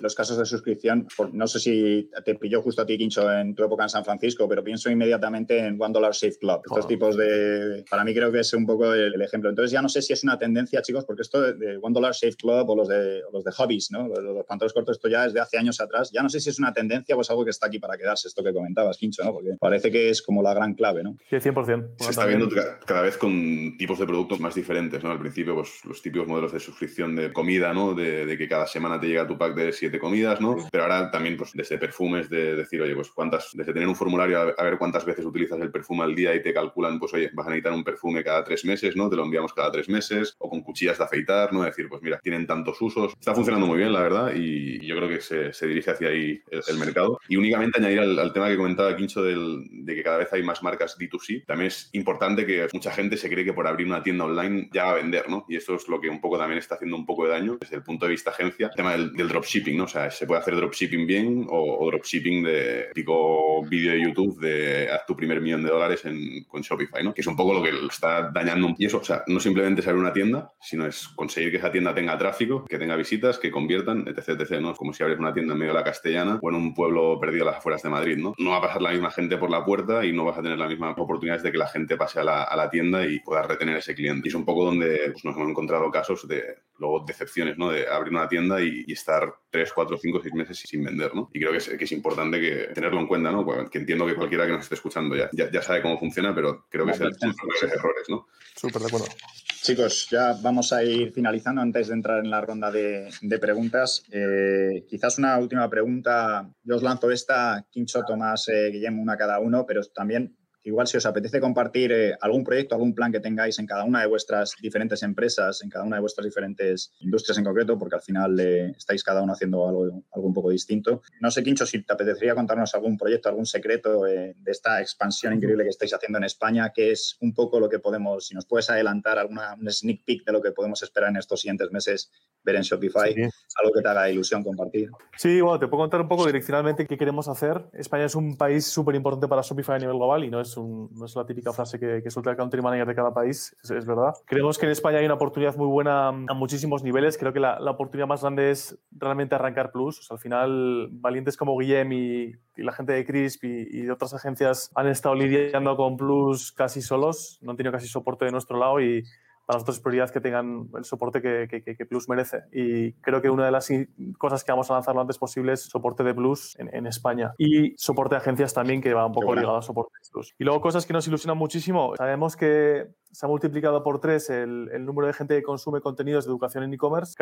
los casos de suscripción, no sé si te pilló justo a ti, Quincho, en tu época en San Francisco, pero pienso inmediatamente en One Dollar Safe Club. Estos tipos de... Para mí creo que es un poco el, ejemplo. Entonces ya no sé si es una tendencia, chicos, porque esto de, One Dollar Safe Club o los de, los de hobbies, ¿no? Los, pantalones cortos, esto ya es de hace años atrás. Ya no sé si es una tendencia o es algo que está aquí para quedarse, esto que comentabas, Quincho, ¿no? Porque parece que es como la gran clave, ¿no? Sí, 100%. Se está viendo cada vez con tipos de productos más diferentes, ¿no? Al principio, pues los típicos modelos de suscripción de comida, ¿no? De, que cada semana te llega tu pack de siete comidas, ¿no? Pero ahora también, pues desde perfumes, de decir, oye, pues cuántas, desde tener un formulario a ver cuántas veces utilizas el perfume al día y te calculan, pues oye, vas a necesitar un perfume cada tres meses, ¿no? Te lo enviamos cada tres meses, o con cuchillas de afeitar, ¿no? Decir, pues mira, tienen tantos usos. Está funcionando muy bien, la verdad, y yo creo que se, dirige hacia ahí el, mercado. Y únicamente añadir al, tema que comentaba Quincho del, de que cada vez hay más marcas D2C, también es importante que mucha gente se cree que por abrir una tienda online ya va a vender, ¿no? Y esto es lo que un poco también está haciendo un poco de daño desde el punto de vista agencia, el tema del, dropshipping, ¿no? O sea, se puede hacer dropshipping bien o, o dropshipping de tipo vídeo de YouTube de haz tu primer millón de dólares en, con Shopify, ¿no? Que es un poco lo que está dañando un eso, o sea, no simplemente es abrir una tienda, sino es conseguir que esa tienda tenga tráfico, que tenga visitas, que conviertan, etc, etc, ¿no? Es como si abres una tienda en medio de la castellana o en un pueblo perdido a las afueras de Madrid, ¿no? No va a pasar la misma gente por la puerta y no vas a tener las mismas oportunidades de que la gente pase a la, tienda y pueda retener ese cliente. Y es un poco donde pues, nos hemos encontrado casos de, luego, decepciones, ¿no? De abrir una tienda y, estar 3, 4, 5, 6 meses sin vender, ¿no? Y creo que es, que es importante que tenerlo en cuenta, ¿no? Que entiendo que cualquiera que nos esté escuchando ya, ya, sabe cómo funciona, pero creo que es el, de errores, ¿no? Súper de acuerdo. Chicos, ya vamos a ir finalizando antes de entrar en la ronda de, preguntas. Eh, quizás una última pregunta. Yo os lanzo esta, Quincho, Tomás, eh, Guillermo, una cada uno, pero también igual si os apetece compartir eh, algún proyecto, algún plan que tengáis en cada una de vuestras diferentes empresas, en cada una de vuestras diferentes industrias en concreto, porque al final eh, estáis cada uno haciendo algo, algo, un poco distinto. No sé, Quincho, si te apetecería contarnos algún proyecto, algún secreto eh, de esta expansión increíble que estáis haciendo en España, que es un poco lo que podemos, si nos puedes adelantar alguna un sneak peek de lo que podemos esperar en estos siguientes meses, ver en Shopify, algo que te haga ilusión compartir. Sí, bueno, te puedo contar un poco direccionalmente qué queremos hacer. España es un país súper importante para Shopify a nivel global y no es, un, no es la típica frase que, que suelta el country manager de cada país, es, verdad. Creemos que en España hay una oportunidad muy buena a muchísimos niveles. Creo que la, la oportunidad más grande es realmente arrancar Plus. O sea, al final, valientes como Guillem y, y la gente de Crisp y, y, de otras agencias han estado lidiando con Plus casi solos, no han tenido casi soporte de nuestro lado y para nosotros es prioridad que tengan el soporte que, que, que, Plus merece. Y creo que una de las cosas que vamos a lanzar lo antes posible es soporte de Plus en, en España y soporte de agencias también, que va un poco ligado a soporte de Plus. Y luego cosas que nos ilusionan muchísimo. Sabemos que se ha multiplicado por tres el, el, número de gente que consume contenidos de educación en e-commerce.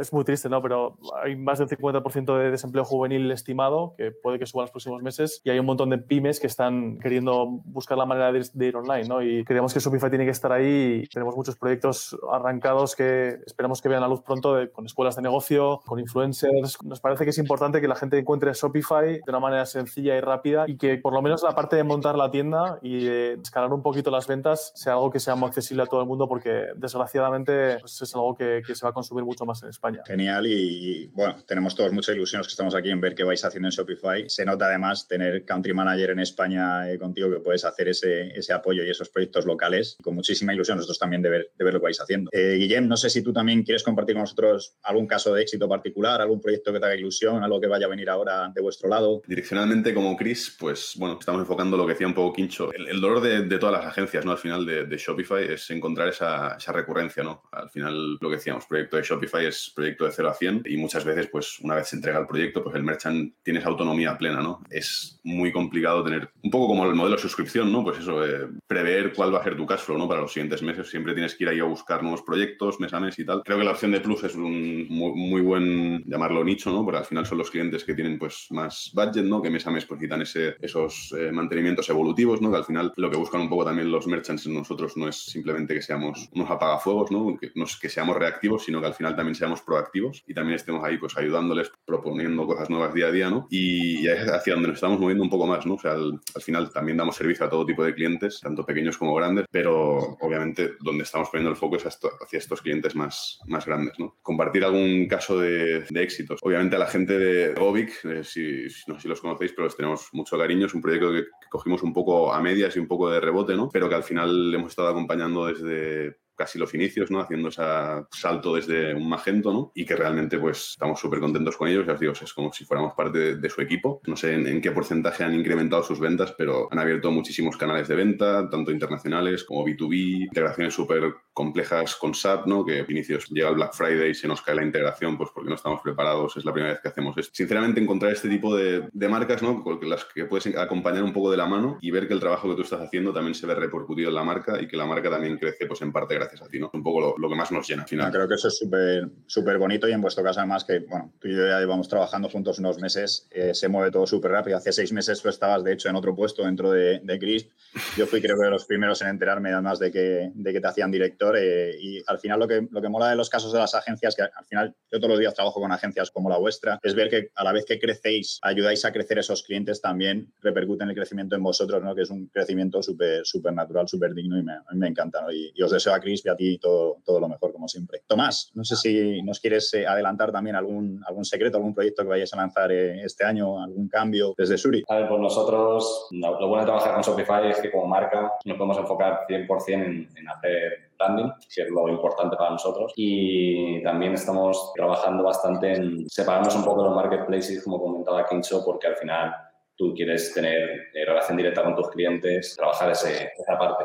Es muy triste, ¿no? Pero hay más del 50% de desempleo juvenil estimado, que puede que suba en los próximos meses, y hay un montón de pymes que están queriendo buscar la manera de, de ir online, ¿no? Y creemos que Shopify tiene que estar ahí y tenemos muchos proyectos arrancados que esperamos que vean la luz pronto de, con escuelas de negocio, con influencers. Nos parece que es importante que la gente encuentre Shopify de una manera sencilla y rápida y que por lo menos la parte de montar la tienda y de escalar un poquito las ventas sea algo que sea muy accesible a todo el mundo porque desgraciadamente pues, es algo que, que, se va a consumir mucho más en España. Genial y, bueno, tenemos todos mucha ilusión los que estamos aquí en ver qué vais haciendo en Shopify. Se nota además tener country manager en España eh, contigo que puedes hacer ese, ese apoyo y esos proyectos locales con muchísima ilusión nosotros también de ver, de ver lo que vais haciendo. Eh, Guillem, no sé si tú también quieres compartir con nosotros algún caso de éxito particular, algún proyecto que te haga ilusión, algo que vaya a venir ahora de vuestro lado. Direccionalmente como Chris, pues bueno, estamos enfocando lo que decía un poco Quincho, el, el dolor de, de, todas las agencias, ¿no? Al final de, de Shopify es encontrar esa, esa, recurrencia, ¿no? Al final, lo que decíamos, proyecto de Shopify es proyecto de 0 a 100 y muchas veces, pues una vez se entrega el proyecto, pues el merchant tiene esa autonomía plena, ¿no? Es muy complicado tener, un poco como el modelo de suscripción, ¿no? Pues eso, eh, prever cuál va a ser tu cash flow, ¿no? Para los siguientes meses, siempre tienes que ir ahí a buscar nuevos proyectos, mes a mes y tal. Creo que la opción de Plus es un muy, buen, llamarlo nicho, ¿no? Porque al final son los clientes que tienen, pues, más budget, ¿no? Que mes a mes, pues, quitan ese, esos eh, mantenimientos evolutivos, ¿no? Que al final lo que buscan un poco también los merchants en nosotros no es simplemente que seamos unos apagafuegos, ¿no? Que, no que seamos reactivos, sino que al final también seamos proactivos y también estemos ahí pues ayudándoles, proponiendo cosas nuevas día a día, ¿no? Y, hacia donde nos estamos moviendo un poco más, ¿no? O sea, al, al, final también damos servicio a todo tipo de clientes, tanto pequeños como grandes, pero obviamente donde estamos poniendo el foco es hacia estos clientes más, más grandes, ¿no? Compartir algún caso de, de éxitos. Obviamente a la gente de Govic, eh, si, no sé si los conocéis, pero les tenemos mucho cariño, es un proyecto que, cogimos un poco a medias y un poco de rebote, ¿no? Pero que al final hemos estado acompañando desde casi los inicios, ¿no? Haciendo ese salto desde un Magento, ¿no? Y que realmente, pues, estamos súper contentos con ellos. Ya os digo, es como si fuéramos parte de, su equipo. No sé en, qué porcentaje han incrementado sus ventas, pero han abierto muchísimos canales de venta, tanto internacionales como B2B, integraciones súper complejas con SAP, ¿no? Que inicios llega el Black Friday y se nos cae la integración, pues porque no estamos preparados, es la primera vez que hacemos esto. Sinceramente, encontrar este tipo de, de marcas, ¿no? Con las que puedes acompañar un poco de la mano y ver que el trabajo que tú estás haciendo también se ve repercutido en la marca y que la marca también crece, pues en parte gracias Un poco lo, que más nos llena al final. creo que eso es súper bonito y en vuestro caso además que, bueno, tú y yo ya llevamos trabajando juntos unos meses, eh, se mueve todo súper rápido. Hace seis meses tú estabas, de hecho, en otro puesto dentro de, de Crisp. Yo fui creo que de los primeros en enterarme además de que, de que te hacían director eh, y al final lo que, lo que mola de los casos de las agencias, que al final yo todos los días trabajo con agencias como la vuestra, es ver que a la vez que crecéis, ayudáis a crecer esos clientes, también repercute en el crecimiento en vosotros, ¿no? que es un crecimiento súper súper natural, súper digno y me, me encanta. ¿no? Y, y, os deseo a Crisp y a ti todo, todo lo mejor, como siempre. Tomás, no sé si nos quieres eh, adelantar también algún, algún secreto, algún proyecto que vayáis a lanzar eh, este año, algún cambio desde Suri. A ver, pues nosotros, lo bueno de trabajar con Shopify es que como marca nos podemos enfocar 100% en, en hacer branding, que es lo importante para nosotros. Y también estamos trabajando bastante en separarnos un poco de los marketplaces, como comentaba Kincho, porque al final tú quieres tener eh, relación directa con tus clientes, trabajar ese, esa parte.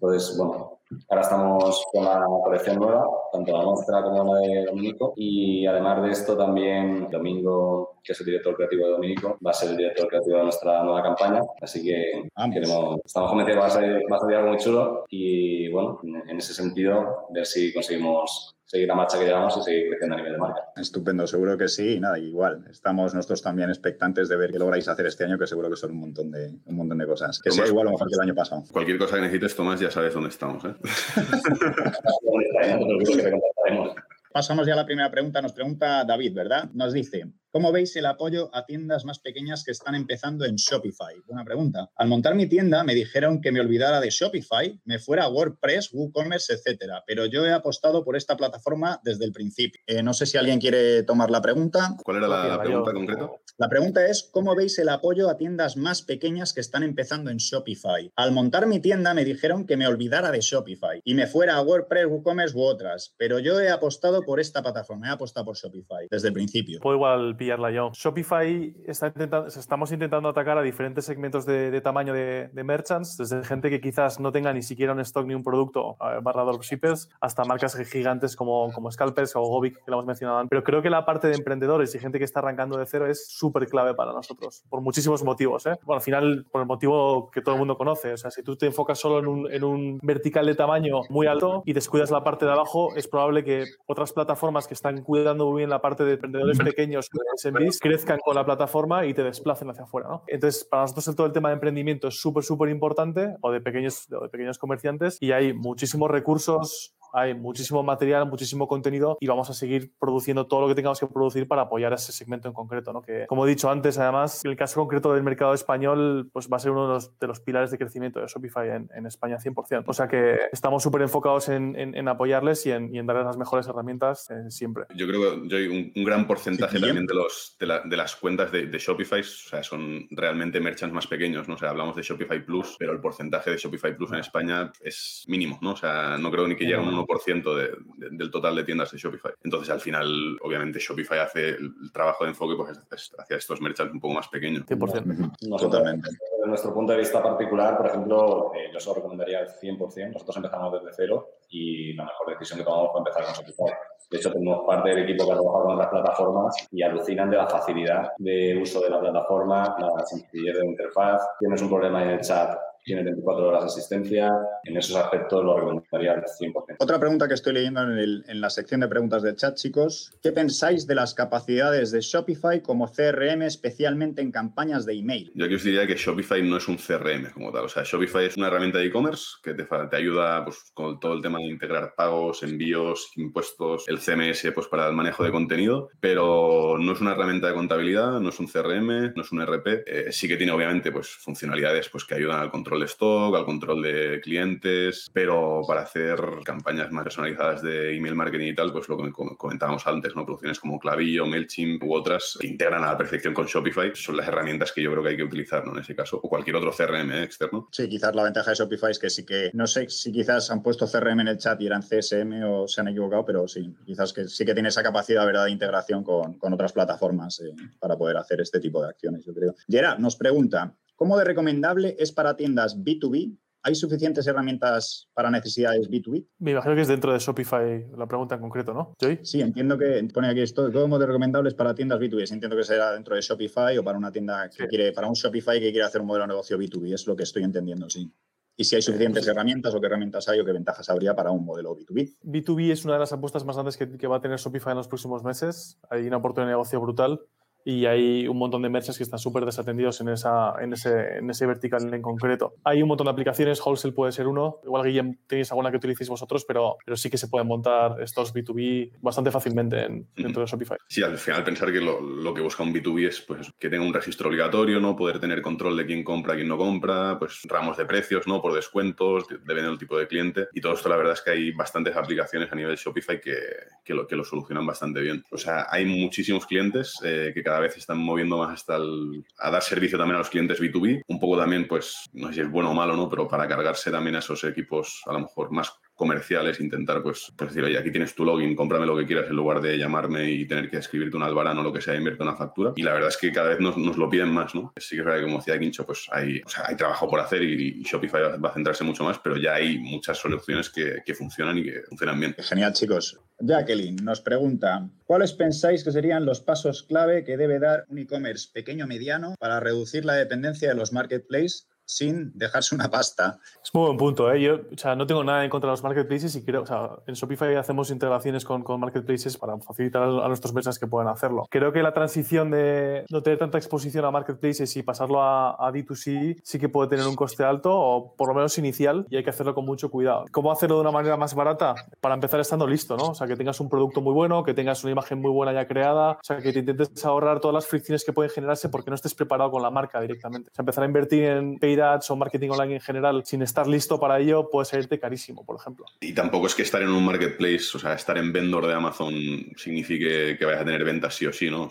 Entonces, bueno, Ahora estamos con la colección nueva, tanto la nuestra como la de Dominico. Y además de esto, también Domingo, que es el director creativo de Dominico, va a ser el director creativo de nuestra nueva campaña. Así que queremos, estamos convencidos que va a, ser, va a salir algo muy chulo. Y bueno, en ese sentido, ver si conseguimos seguir la marcha que llevamos y seguir creciendo a nivel de marca. Estupendo, seguro que sí. Y nada, igual, estamos nosotros también expectantes de ver qué lográis hacer este año, que seguro que son un montón de, un montón de cosas. Que Tomás, sea igual o mejor que el año pasado. Cualquier cosa que necesites, Tomás, ya sabes dónde estamos. ¿eh? Pasamos ya a la primera pregunta. Nos pregunta David, ¿verdad? Nos dice, ¿Cómo veis el apoyo a tiendas más pequeñas que están empezando en Shopify? Buena pregunta. Al montar mi tienda me dijeron que me olvidara de Shopify, me fuera a WordPress, WooCommerce, etcétera, pero yo he apostado por esta plataforma desde el principio. Eh, no sé si alguien quiere tomar la pregunta. ¿Cuál era la, la pregunta concreta? La pregunta es, ¿cómo veis el apoyo a tiendas más pequeñas que están empezando en Shopify? Al montar mi tienda me dijeron que me olvidara de Shopify y me fuera a WordPress, WooCommerce u otras, pero yo he apostado por esta plataforma, he apostado por Shopify desde el principio. Puedo igual pillarla yo. Shopify está intentando, estamos intentando atacar a diferentes segmentos de, tamaño de, merchants, desde gente que quizás no tenga ni siquiera un stock ni un producto eh, barra dropshippers, hasta marcas gigantes como, como Scalpers o Gobic, que lo hemos mencionado. Pero creo que la parte de emprendedores y gente que está arrancando de cero es súper clave para nosotros, por muchísimos motivos. ¿eh? Bueno, al final, por el motivo que todo el mundo conoce. O sea, si tú te enfocas solo en un, en un vertical de tamaño muy alto y descuidas la parte de abajo, es probable que otras plataformas que están cuidando muy bien la parte de emprendedores pequeños, SMBs, crezcan con la plataforma y te desplacen hacia afuera. ¿no? Entonces, para nosotros todo el tema de emprendimiento es súper, súper importante, o de pequeños, o de pequeños comerciantes, y hay muchísimos recursos hay muchísimo material, muchísimo contenido y vamos a seguir produciendo todo lo que tengamos que producir para apoyar a ese segmento en concreto. ¿no? Que, como he dicho antes, además, el caso concreto del mercado español pues va a ser uno de los, de los pilares de crecimiento de Shopify en, en España 100%. O sea que estamos súper enfocados en, en, en, apoyarles y en, y en darles las mejores herramientas eh, siempre. Yo creo que un, un, gran porcentaje sí, también de, los, de, la, de, las cuentas de, de Shopify o sea, son realmente merchants más pequeños. ¿no? O sea, hablamos de Shopify Plus, pero el porcentaje de Shopify Plus en España es mínimo. ¿no? O sea, no creo ni que llegue a un 1% de, de, del total de tiendas de Shopify. Entonces, al final, obviamente, Shopify hace el trabajo de enfoque pues, hacia estos merchants un poco más pequeños. 100%. Nosotros, Totalmente. Desde nuestro punto de vista particular, por ejemplo, eh, yo os recomendaría al 100%. Nosotros empezamos desde cero y la mejor decisión que tomamos fue empezar con Shopify. De hecho, tenemos parte del equipo que ha trabajado con otras plataformas y alucinan de la facilidad de uso de la plataforma, la sencillez de la interfaz. Tienes un problema en el chat, tiene 24 horas de asistencia. En esos aspectos lo recomendaría al 100%. Otra pregunta que estoy leyendo en, el, en, la sección de preguntas del chat, chicos. ¿Qué pensáis de las capacidades de Shopify como CRM, especialmente en campañas de email? Yo aquí os diría que Shopify no es un CRM como tal. O sea, Shopify es una herramienta de e-commerce que te, te, ayuda pues, con todo el tema de integrar pagos, envíos, impuestos, el CMS pues, para el manejo de contenido, pero no es una herramienta de contabilidad, no es un CRM, no es un RP. Eh, sí que tiene, obviamente, pues, funcionalidades pues, que ayudan al control de stock, al control de clientes, pero para hacer campañas más personalizadas de email marketing y tal, pues lo que comentábamos antes, ¿no? Producciones como Clavillo, MailChimp u otras que integran a la perfección con Shopify, son las herramientas que yo creo que hay que utilizar, ¿no? En ese caso, o cualquier otro CRM ¿eh? externo. Sí, quizás la ventaja de Shopify es que sí que, no sé si quizás han puesto CRM en el chat y eran CSM o se han equivocado, pero sí, quizás que sí que tiene esa capacidad, ¿verdad?, de integración con, con otras plataformas eh, para poder hacer este tipo de acciones, yo creo. Gerard nos pregunta, ¿Cómo de recomendable es para tiendas B2B? ¿Hay suficientes herramientas para necesidades B2B? Me imagino que es dentro de Shopify la pregunta en concreto, ¿no? ¿Joy? Sí, entiendo que pone aquí esto, ¿cómo de recomendable es para tiendas B2B? Entiendo que será dentro de Shopify o para una tienda que sí. quiere, para un Shopify que quiere hacer un modelo de negocio B2B, es lo que estoy entendiendo, sí. Y si hay suficientes sí. herramientas o qué herramientas hay o qué ventajas habría para un modelo B2B. B2B es una de las apuestas más grandes que, que va a tener Shopify en los próximos meses. Hay una oportunidad de negocio brutal y hay un montón de merchants que están súper desatendidos en, esa, en, ese, en ese vertical en concreto. Hay un montón de aplicaciones, Wholesale puede ser uno, igual Guillem tenéis alguna que utilicéis vosotros, pero, pero sí que se pueden montar estos B2B bastante fácilmente en, dentro de Shopify. Sí, al final pensar que lo, lo, que busca un B2B es pues, que tenga un registro obligatorio, ¿no? poder tener control de quién compra, quién no compra, pues ramos de precios, ¿no? por descuentos, depende del tipo de cliente. Y todo esto la verdad es que hay bastantes aplicaciones a nivel Shopify que, que, lo, que lo solucionan bastante bien. O sea, hay muchísimos clientes eh, que cada vez están moviendo más hasta el, a dar servicio también a los clientes B2B. Un poco también, pues, no sé si es bueno o malo, ¿no? Pero para cargarse también a esos equipos a lo mejor más comerciales, intentar pues, pues, decir, oye, aquí tienes tu login, cómprame lo que quieras en lugar de llamarme y tener que escribirte un albarán o lo que sea, invierte una factura. Y la verdad es que cada vez nos, lo piden más, ¿no? Sí que es verdad que como decía Quincho, pues hay, o hay trabajo por hacer y, Shopify va a centrarse mucho más, pero ya hay muchas soluciones que, funcionan y que funcionan bien. Genial, chicos. Jacqueline nos pregunta, ¿cuáles pensáis que serían los pasos clave que debe dar un e-commerce pequeño mediano para reducir la dependencia de los marketplaces sin dejarse una pasta. Es muy buen punto. ¿eh? Yo o sea, no tengo nada en contra de los marketplaces y creo, o sea, en Shopify hacemos integraciones con, marketplaces para facilitar a nuestros merchants que puedan hacerlo. Creo que la transición de no tener tanta exposición a marketplaces y pasarlo a, a D2C sí que puede tener un coste alto o por lo menos inicial y hay que hacerlo con mucho cuidado. ¿Cómo hacerlo de una manera más barata? Para empezar estando listo, ¿no? O sea, que tengas un producto muy bueno, que tengas una imagen muy buena ya creada, o sea, que te intentes ahorrar todas las fricciones que pueden generarse porque no estés preparado con la marca directamente. O sea, empezar a invertir en paid ads o marketing online en general sin estar listo para ello puede salirte carísimo, por ejemplo. Y tampoco es que estar en un marketplace, o sea, estar en vendor de Amazon signifique que vayas a tener ventas sí o sí, ¿no?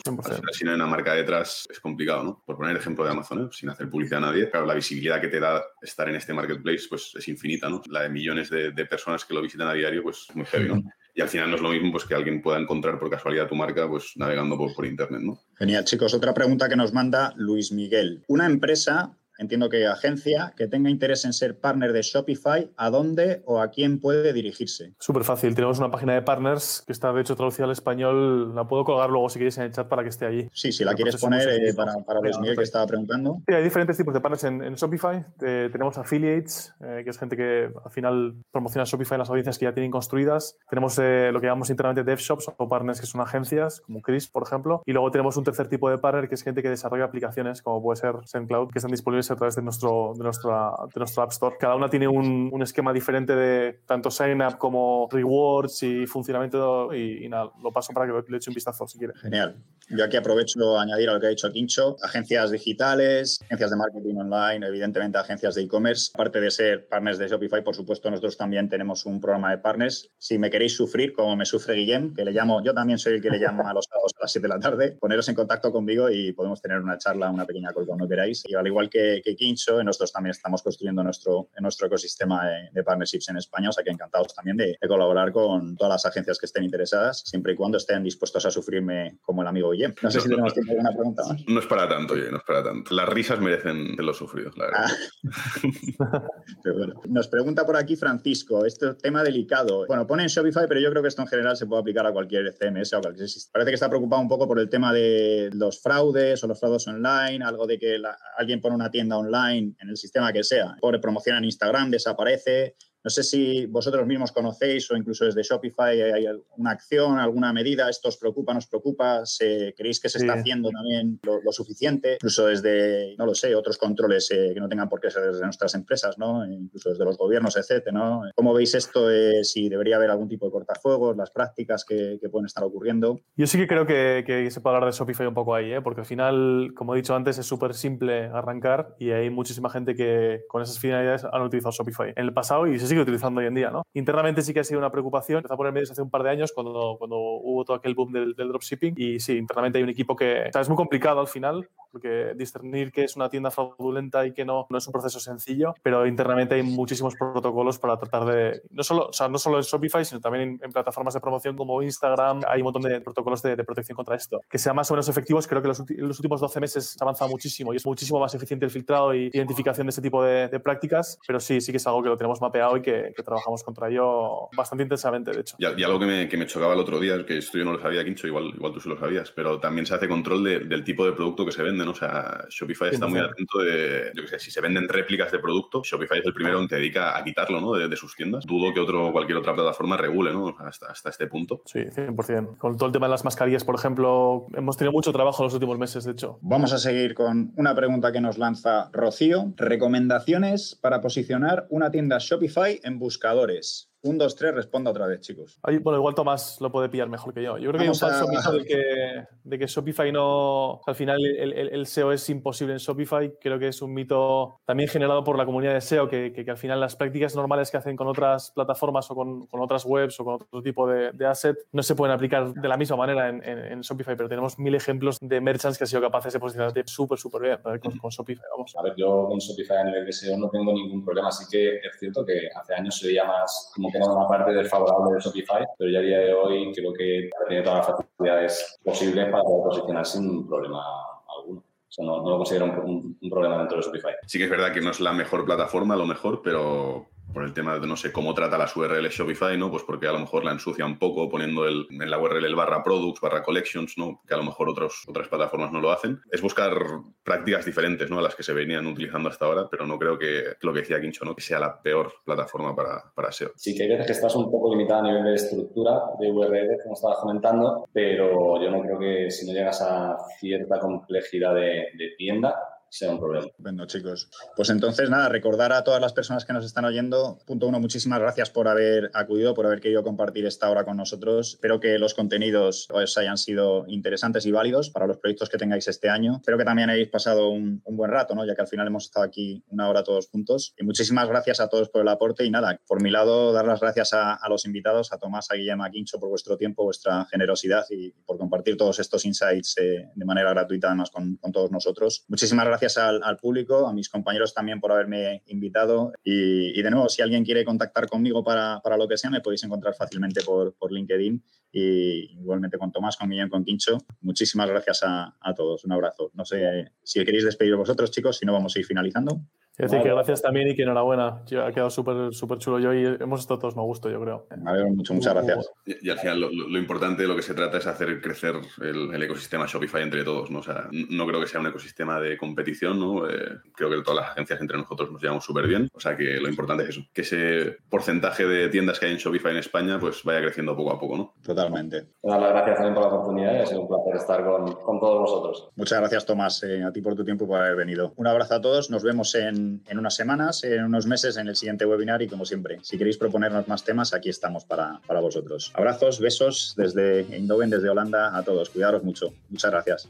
Si no hay una marca detrás es complicado, ¿no? Por poner ejemplo de Amazon, ¿eh? sin hacer publicidad a nadie, pero la visibilidad que te da estar en este marketplace pues es infinita, ¿no? La de millones de, personas que lo visitan a diario, pues muy heavy, ¿no? Y al final no es lo mismo pues, que alguien pueda encontrar por casualidad tu marca pues, navegando por, por Internet, ¿no? Genial, chicos. Otra pregunta que nos manda Luis Miguel. Una empresa entiendo que agencia que tenga interés en ser partner de Shopify, ¿a dónde o a quién puede dirigirse? Súper fácil. Tenemos una página de partners que está de hecho traducida al español. La puedo colgar luego si quieres en el chat para que esté allí. Sí, si la quieres poner eh, para, para Luis Miguel que estaba preguntando. Sí, hay diferentes tipos de partners en, Shopify. Eh, tenemos affiliates, eh, que es gente que al final promociona Shopify en las audiencias que ya tienen construidas. Tenemos lo que llamamos internamente dev shops o partners que son agencias, como Chris, por ejemplo. Y luego tenemos un tercer tipo de partner que es gente que desarrolla aplicaciones, como puede ser SendCloud, que están disponibles a través de nuestro de, nuestra, de nuestro App Store. Cada una tiene un, un esquema diferente de tanto sign up como rewards y funcionamiento y, nada, lo paso para que le eche un vistazo si quiere. Genial. Yo aquí aprovecho a añadir a lo que ha dicho Quincho, agencias digitales, agencias de marketing online, evidentemente agencias de e-commerce. Aparte de ser partners de Shopify, por supuesto, nosotros también tenemos un programa de partners. Si me queréis sufrir, como me sufre Guillem, que le llamo, yo también soy el que le llamo a los sábados a las 7 de la tarde, poneros en contacto conmigo y podemos tener una charla, una pequeña call cuando queráis. Y al igual que, que Quincho, nosotros también estamos construyendo nuestro, nuestro ecosistema de, partnerships en España, o sea que encantados también de, colaborar con todas las agencias que estén interesadas, siempre y cuando estén dispuestos a sufrirme como el amigo Guillem. No sé si tenemos tiempo para una pregunta más. No es para tanto, no es para tanto. Las risas merecen de los sufridos, la verdad. Ah. Nos pregunta por aquí Francisco, este tema delicado. Bueno, pone en Shopify, pero yo creo que esto en general se puede aplicar a cualquier CMS o cualquier sistema. Parece que está preocupado un poco por el tema de los fraudes o los fraudes online, algo de que alguien pone una tienda online en el sistema tema que sea. Por promoción en Instagram desaparece, no sé si vosotros mismos conocéis o incluso desde Shopify hay alguna acción, alguna medida, esto os preocupa, nos preocupa, ¿creéis que se está haciendo también lo, suficiente? Incluso desde, no lo sé, otros controles eh, que no tengan por qué ser desde nuestras empresas, ¿no? incluso desde los gobiernos, etcétera. ¿no? ¿Cómo veis esto? Eh, si debería haber algún tipo de cortafuegos, las prácticas que, pueden estar ocurriendo. Yo sí que creo que, se puede hablar de Shopify un poco ahí, ¿eh? porque al final, como he dicho antes, es súper simple arrancar y hay muchísima gente que con esas finalidades han utilizado Shopify en el pasado y se sigue utilizando hoy en día. ¿no? Internamente sí que ha sido una preocupación. Empezó a poner medios hace un par de años cuando, cuando hubo todo aquel boom del, dropshipping. Y sí, internamente hay un equipo que es muy complicado al final, porque discernir que es una tienda fraudulenta y que no, no es un proceso sencillo, pero internamente hay muchísimos protocolos para tratar de, no solo, o sea, no solo en Shopify, sino también en, plataformas de promoción como Instagram, hay un montón de protocolos de, protección contra esto. Que sean más o menos efectivos, creo que los, en los últimos 12 meses ha avanzado muchísimo y es muchísimo más eficiente el filtrado y identificación de este tipo de, de prácticas, pero sí, sí que es algo que lo tenemos mapeado y que, que, trabajamos contra ello bastante intensamente, de hecho. Y, algo que me, que me, chocaba el otro día, que esto yo no lo sabía, Quincho, igual, igual tú sí lo sabías, pero también se hace control del tipo de producto que se vende, ¿no? O sea, Shopify está muy atento de, yo qué sé, si se venden réplicas de producto, Shopify es el primero que te dedica a quitarlo, ¿no? De, sus tiendas. Dudo que otro, cualquier otra plataforma regule, ¿no? Hasta, hasta este punto. Sí, 100%. Con todo el tema de las mascarillas, por ejemplo, hemos tenido mucho trabajo en los últimos meses, de hecho. Vamos a seguir con una pregunta que nos lanza Rocío. Recomendaciones para posicionar una tienda Shopify en buscadores. Un, dos, tres, responda otra vez, chicos. bueno, igual Tomás lo puede pillar mejor que yo. Yo creo que hay un falso mito de que, de que, Shopify no. Al final el, el, SEO es imposible en Shopify. Creo que es un mito también generado por la comunidad de SEO, que, que, al final las prácticas normales que hacen con otras plataformas o con, con otras webs o con otro tipo de, de, asset no se pueden aplicar de la misma manera en, en, Shopify. Pero tenemos mil ejemplos de merchants que han sido capaces de posicionarse súper, súper bien con, con, Shopify. Vamos. A ver, yo con Shopify a nivel de SEO no tengo ningún problema. Así que es cierto que hace años se veía más como era una parte desfavorable de Shopify, pero ya a día de hoy creo que tiene todas las facilidades posibles para posicionar sin problema alguno. O sea, no, lo considero un, problema dentro de Shopify. Sí que es verdad que no es la mejor plataforma, lo mejor, pero por el tema de, no sé, cómo trata las URLs Shopify, ¿no? Pues porque a lo mejor la ensucia un poco poniendo el, en la URL el barra products, barra collections, ¿no? Que a lo mejor otros, otras plataformas no lo hacen. Es buscar prácticas diferentes, ¿no? A las que se venían utilizando hasta ahora, pero no creo que lo que decía Quincho, ¿no? Que sea la peor plataforma para, para SEO. Sí, que hay veces que estás un poco limitado a nivel de estructura de URL, como estabas comentando, pero yo no creo que si no llegas a cierta complejidad de, de tienda, sea un problema. Bueno, chicos, pues entonces nada, recordar a todas las personas que nos están oyendo, punto uno, muchísimas gracias por haber acudido, por haber querido compartir esta hora con nosotros. Espero que los contenidos os hayan sido interesantes y válidos para los proyectos que tengáis este año. Espero que también hayáis pasado un, buen rato, ¿no? ya que al final hemos estado aquí una hora todos juntos. Y muchísimas gracias a todos por el aporte y nada, por mi lado, dar las gracias a, los invitados, a Tomás, a Guillermo, a Quincho por vuestro tiempo, vuestra generosidad y por compartir todos estos insights eh, de manera gratuita además con todos nosotros. Muchísimas gracias al, al, público, a mis compañeros también por haberme invitado. Y, y de nuevo, si alguien quiere contactar conmigo para, para, lo que sea, me podéis encontrar fácilmente por, por LinkedIn. Y igualmente con Tomás, con Guillem, con Quincho. Muchísimas gracias a, a todos. Un abrazo. No sé si queréis despedir vosotros, chicos, si no, vamos a ir finalizando. Es decir, que gracias también y que enhorabuena. Ha quedado súper súper chulo yo y hemos estado todos me gusto, yo creo. Ver, mucho, muchas gracias. Y, y al final lo, lo, importante de lo que se trata es hacer crecer el, el, ecosistema Shopify entre todos, ¿no? O sea, no creo que sea un ecosistema de competición, ¿no? Eh, creo que todas las agencias entre nosotros nos llevamos súper bien. O sea, que lo importante es eso, que ese porcentaje de tiendas que hay en Shopify en España pues vaya creciendo poco a poco, ¿no? Totalmente. Dar las gracias también por la oportunidad y ha sido un placer estar con, con todos vosotros. Muchas gracias, Tomás, eh, a ti por tu tiempo y por haber venido. Un abrazo a todos, nos vemos en, en unas semanas en unos meses en el siguiente webinar y como siempre, si queréis proponernos más temas, aquí estamos para, para vosotros. Abrazos, besos desde Eindhoven, desde Holanda a todos. Cuidaros mucho. Muchas gracias.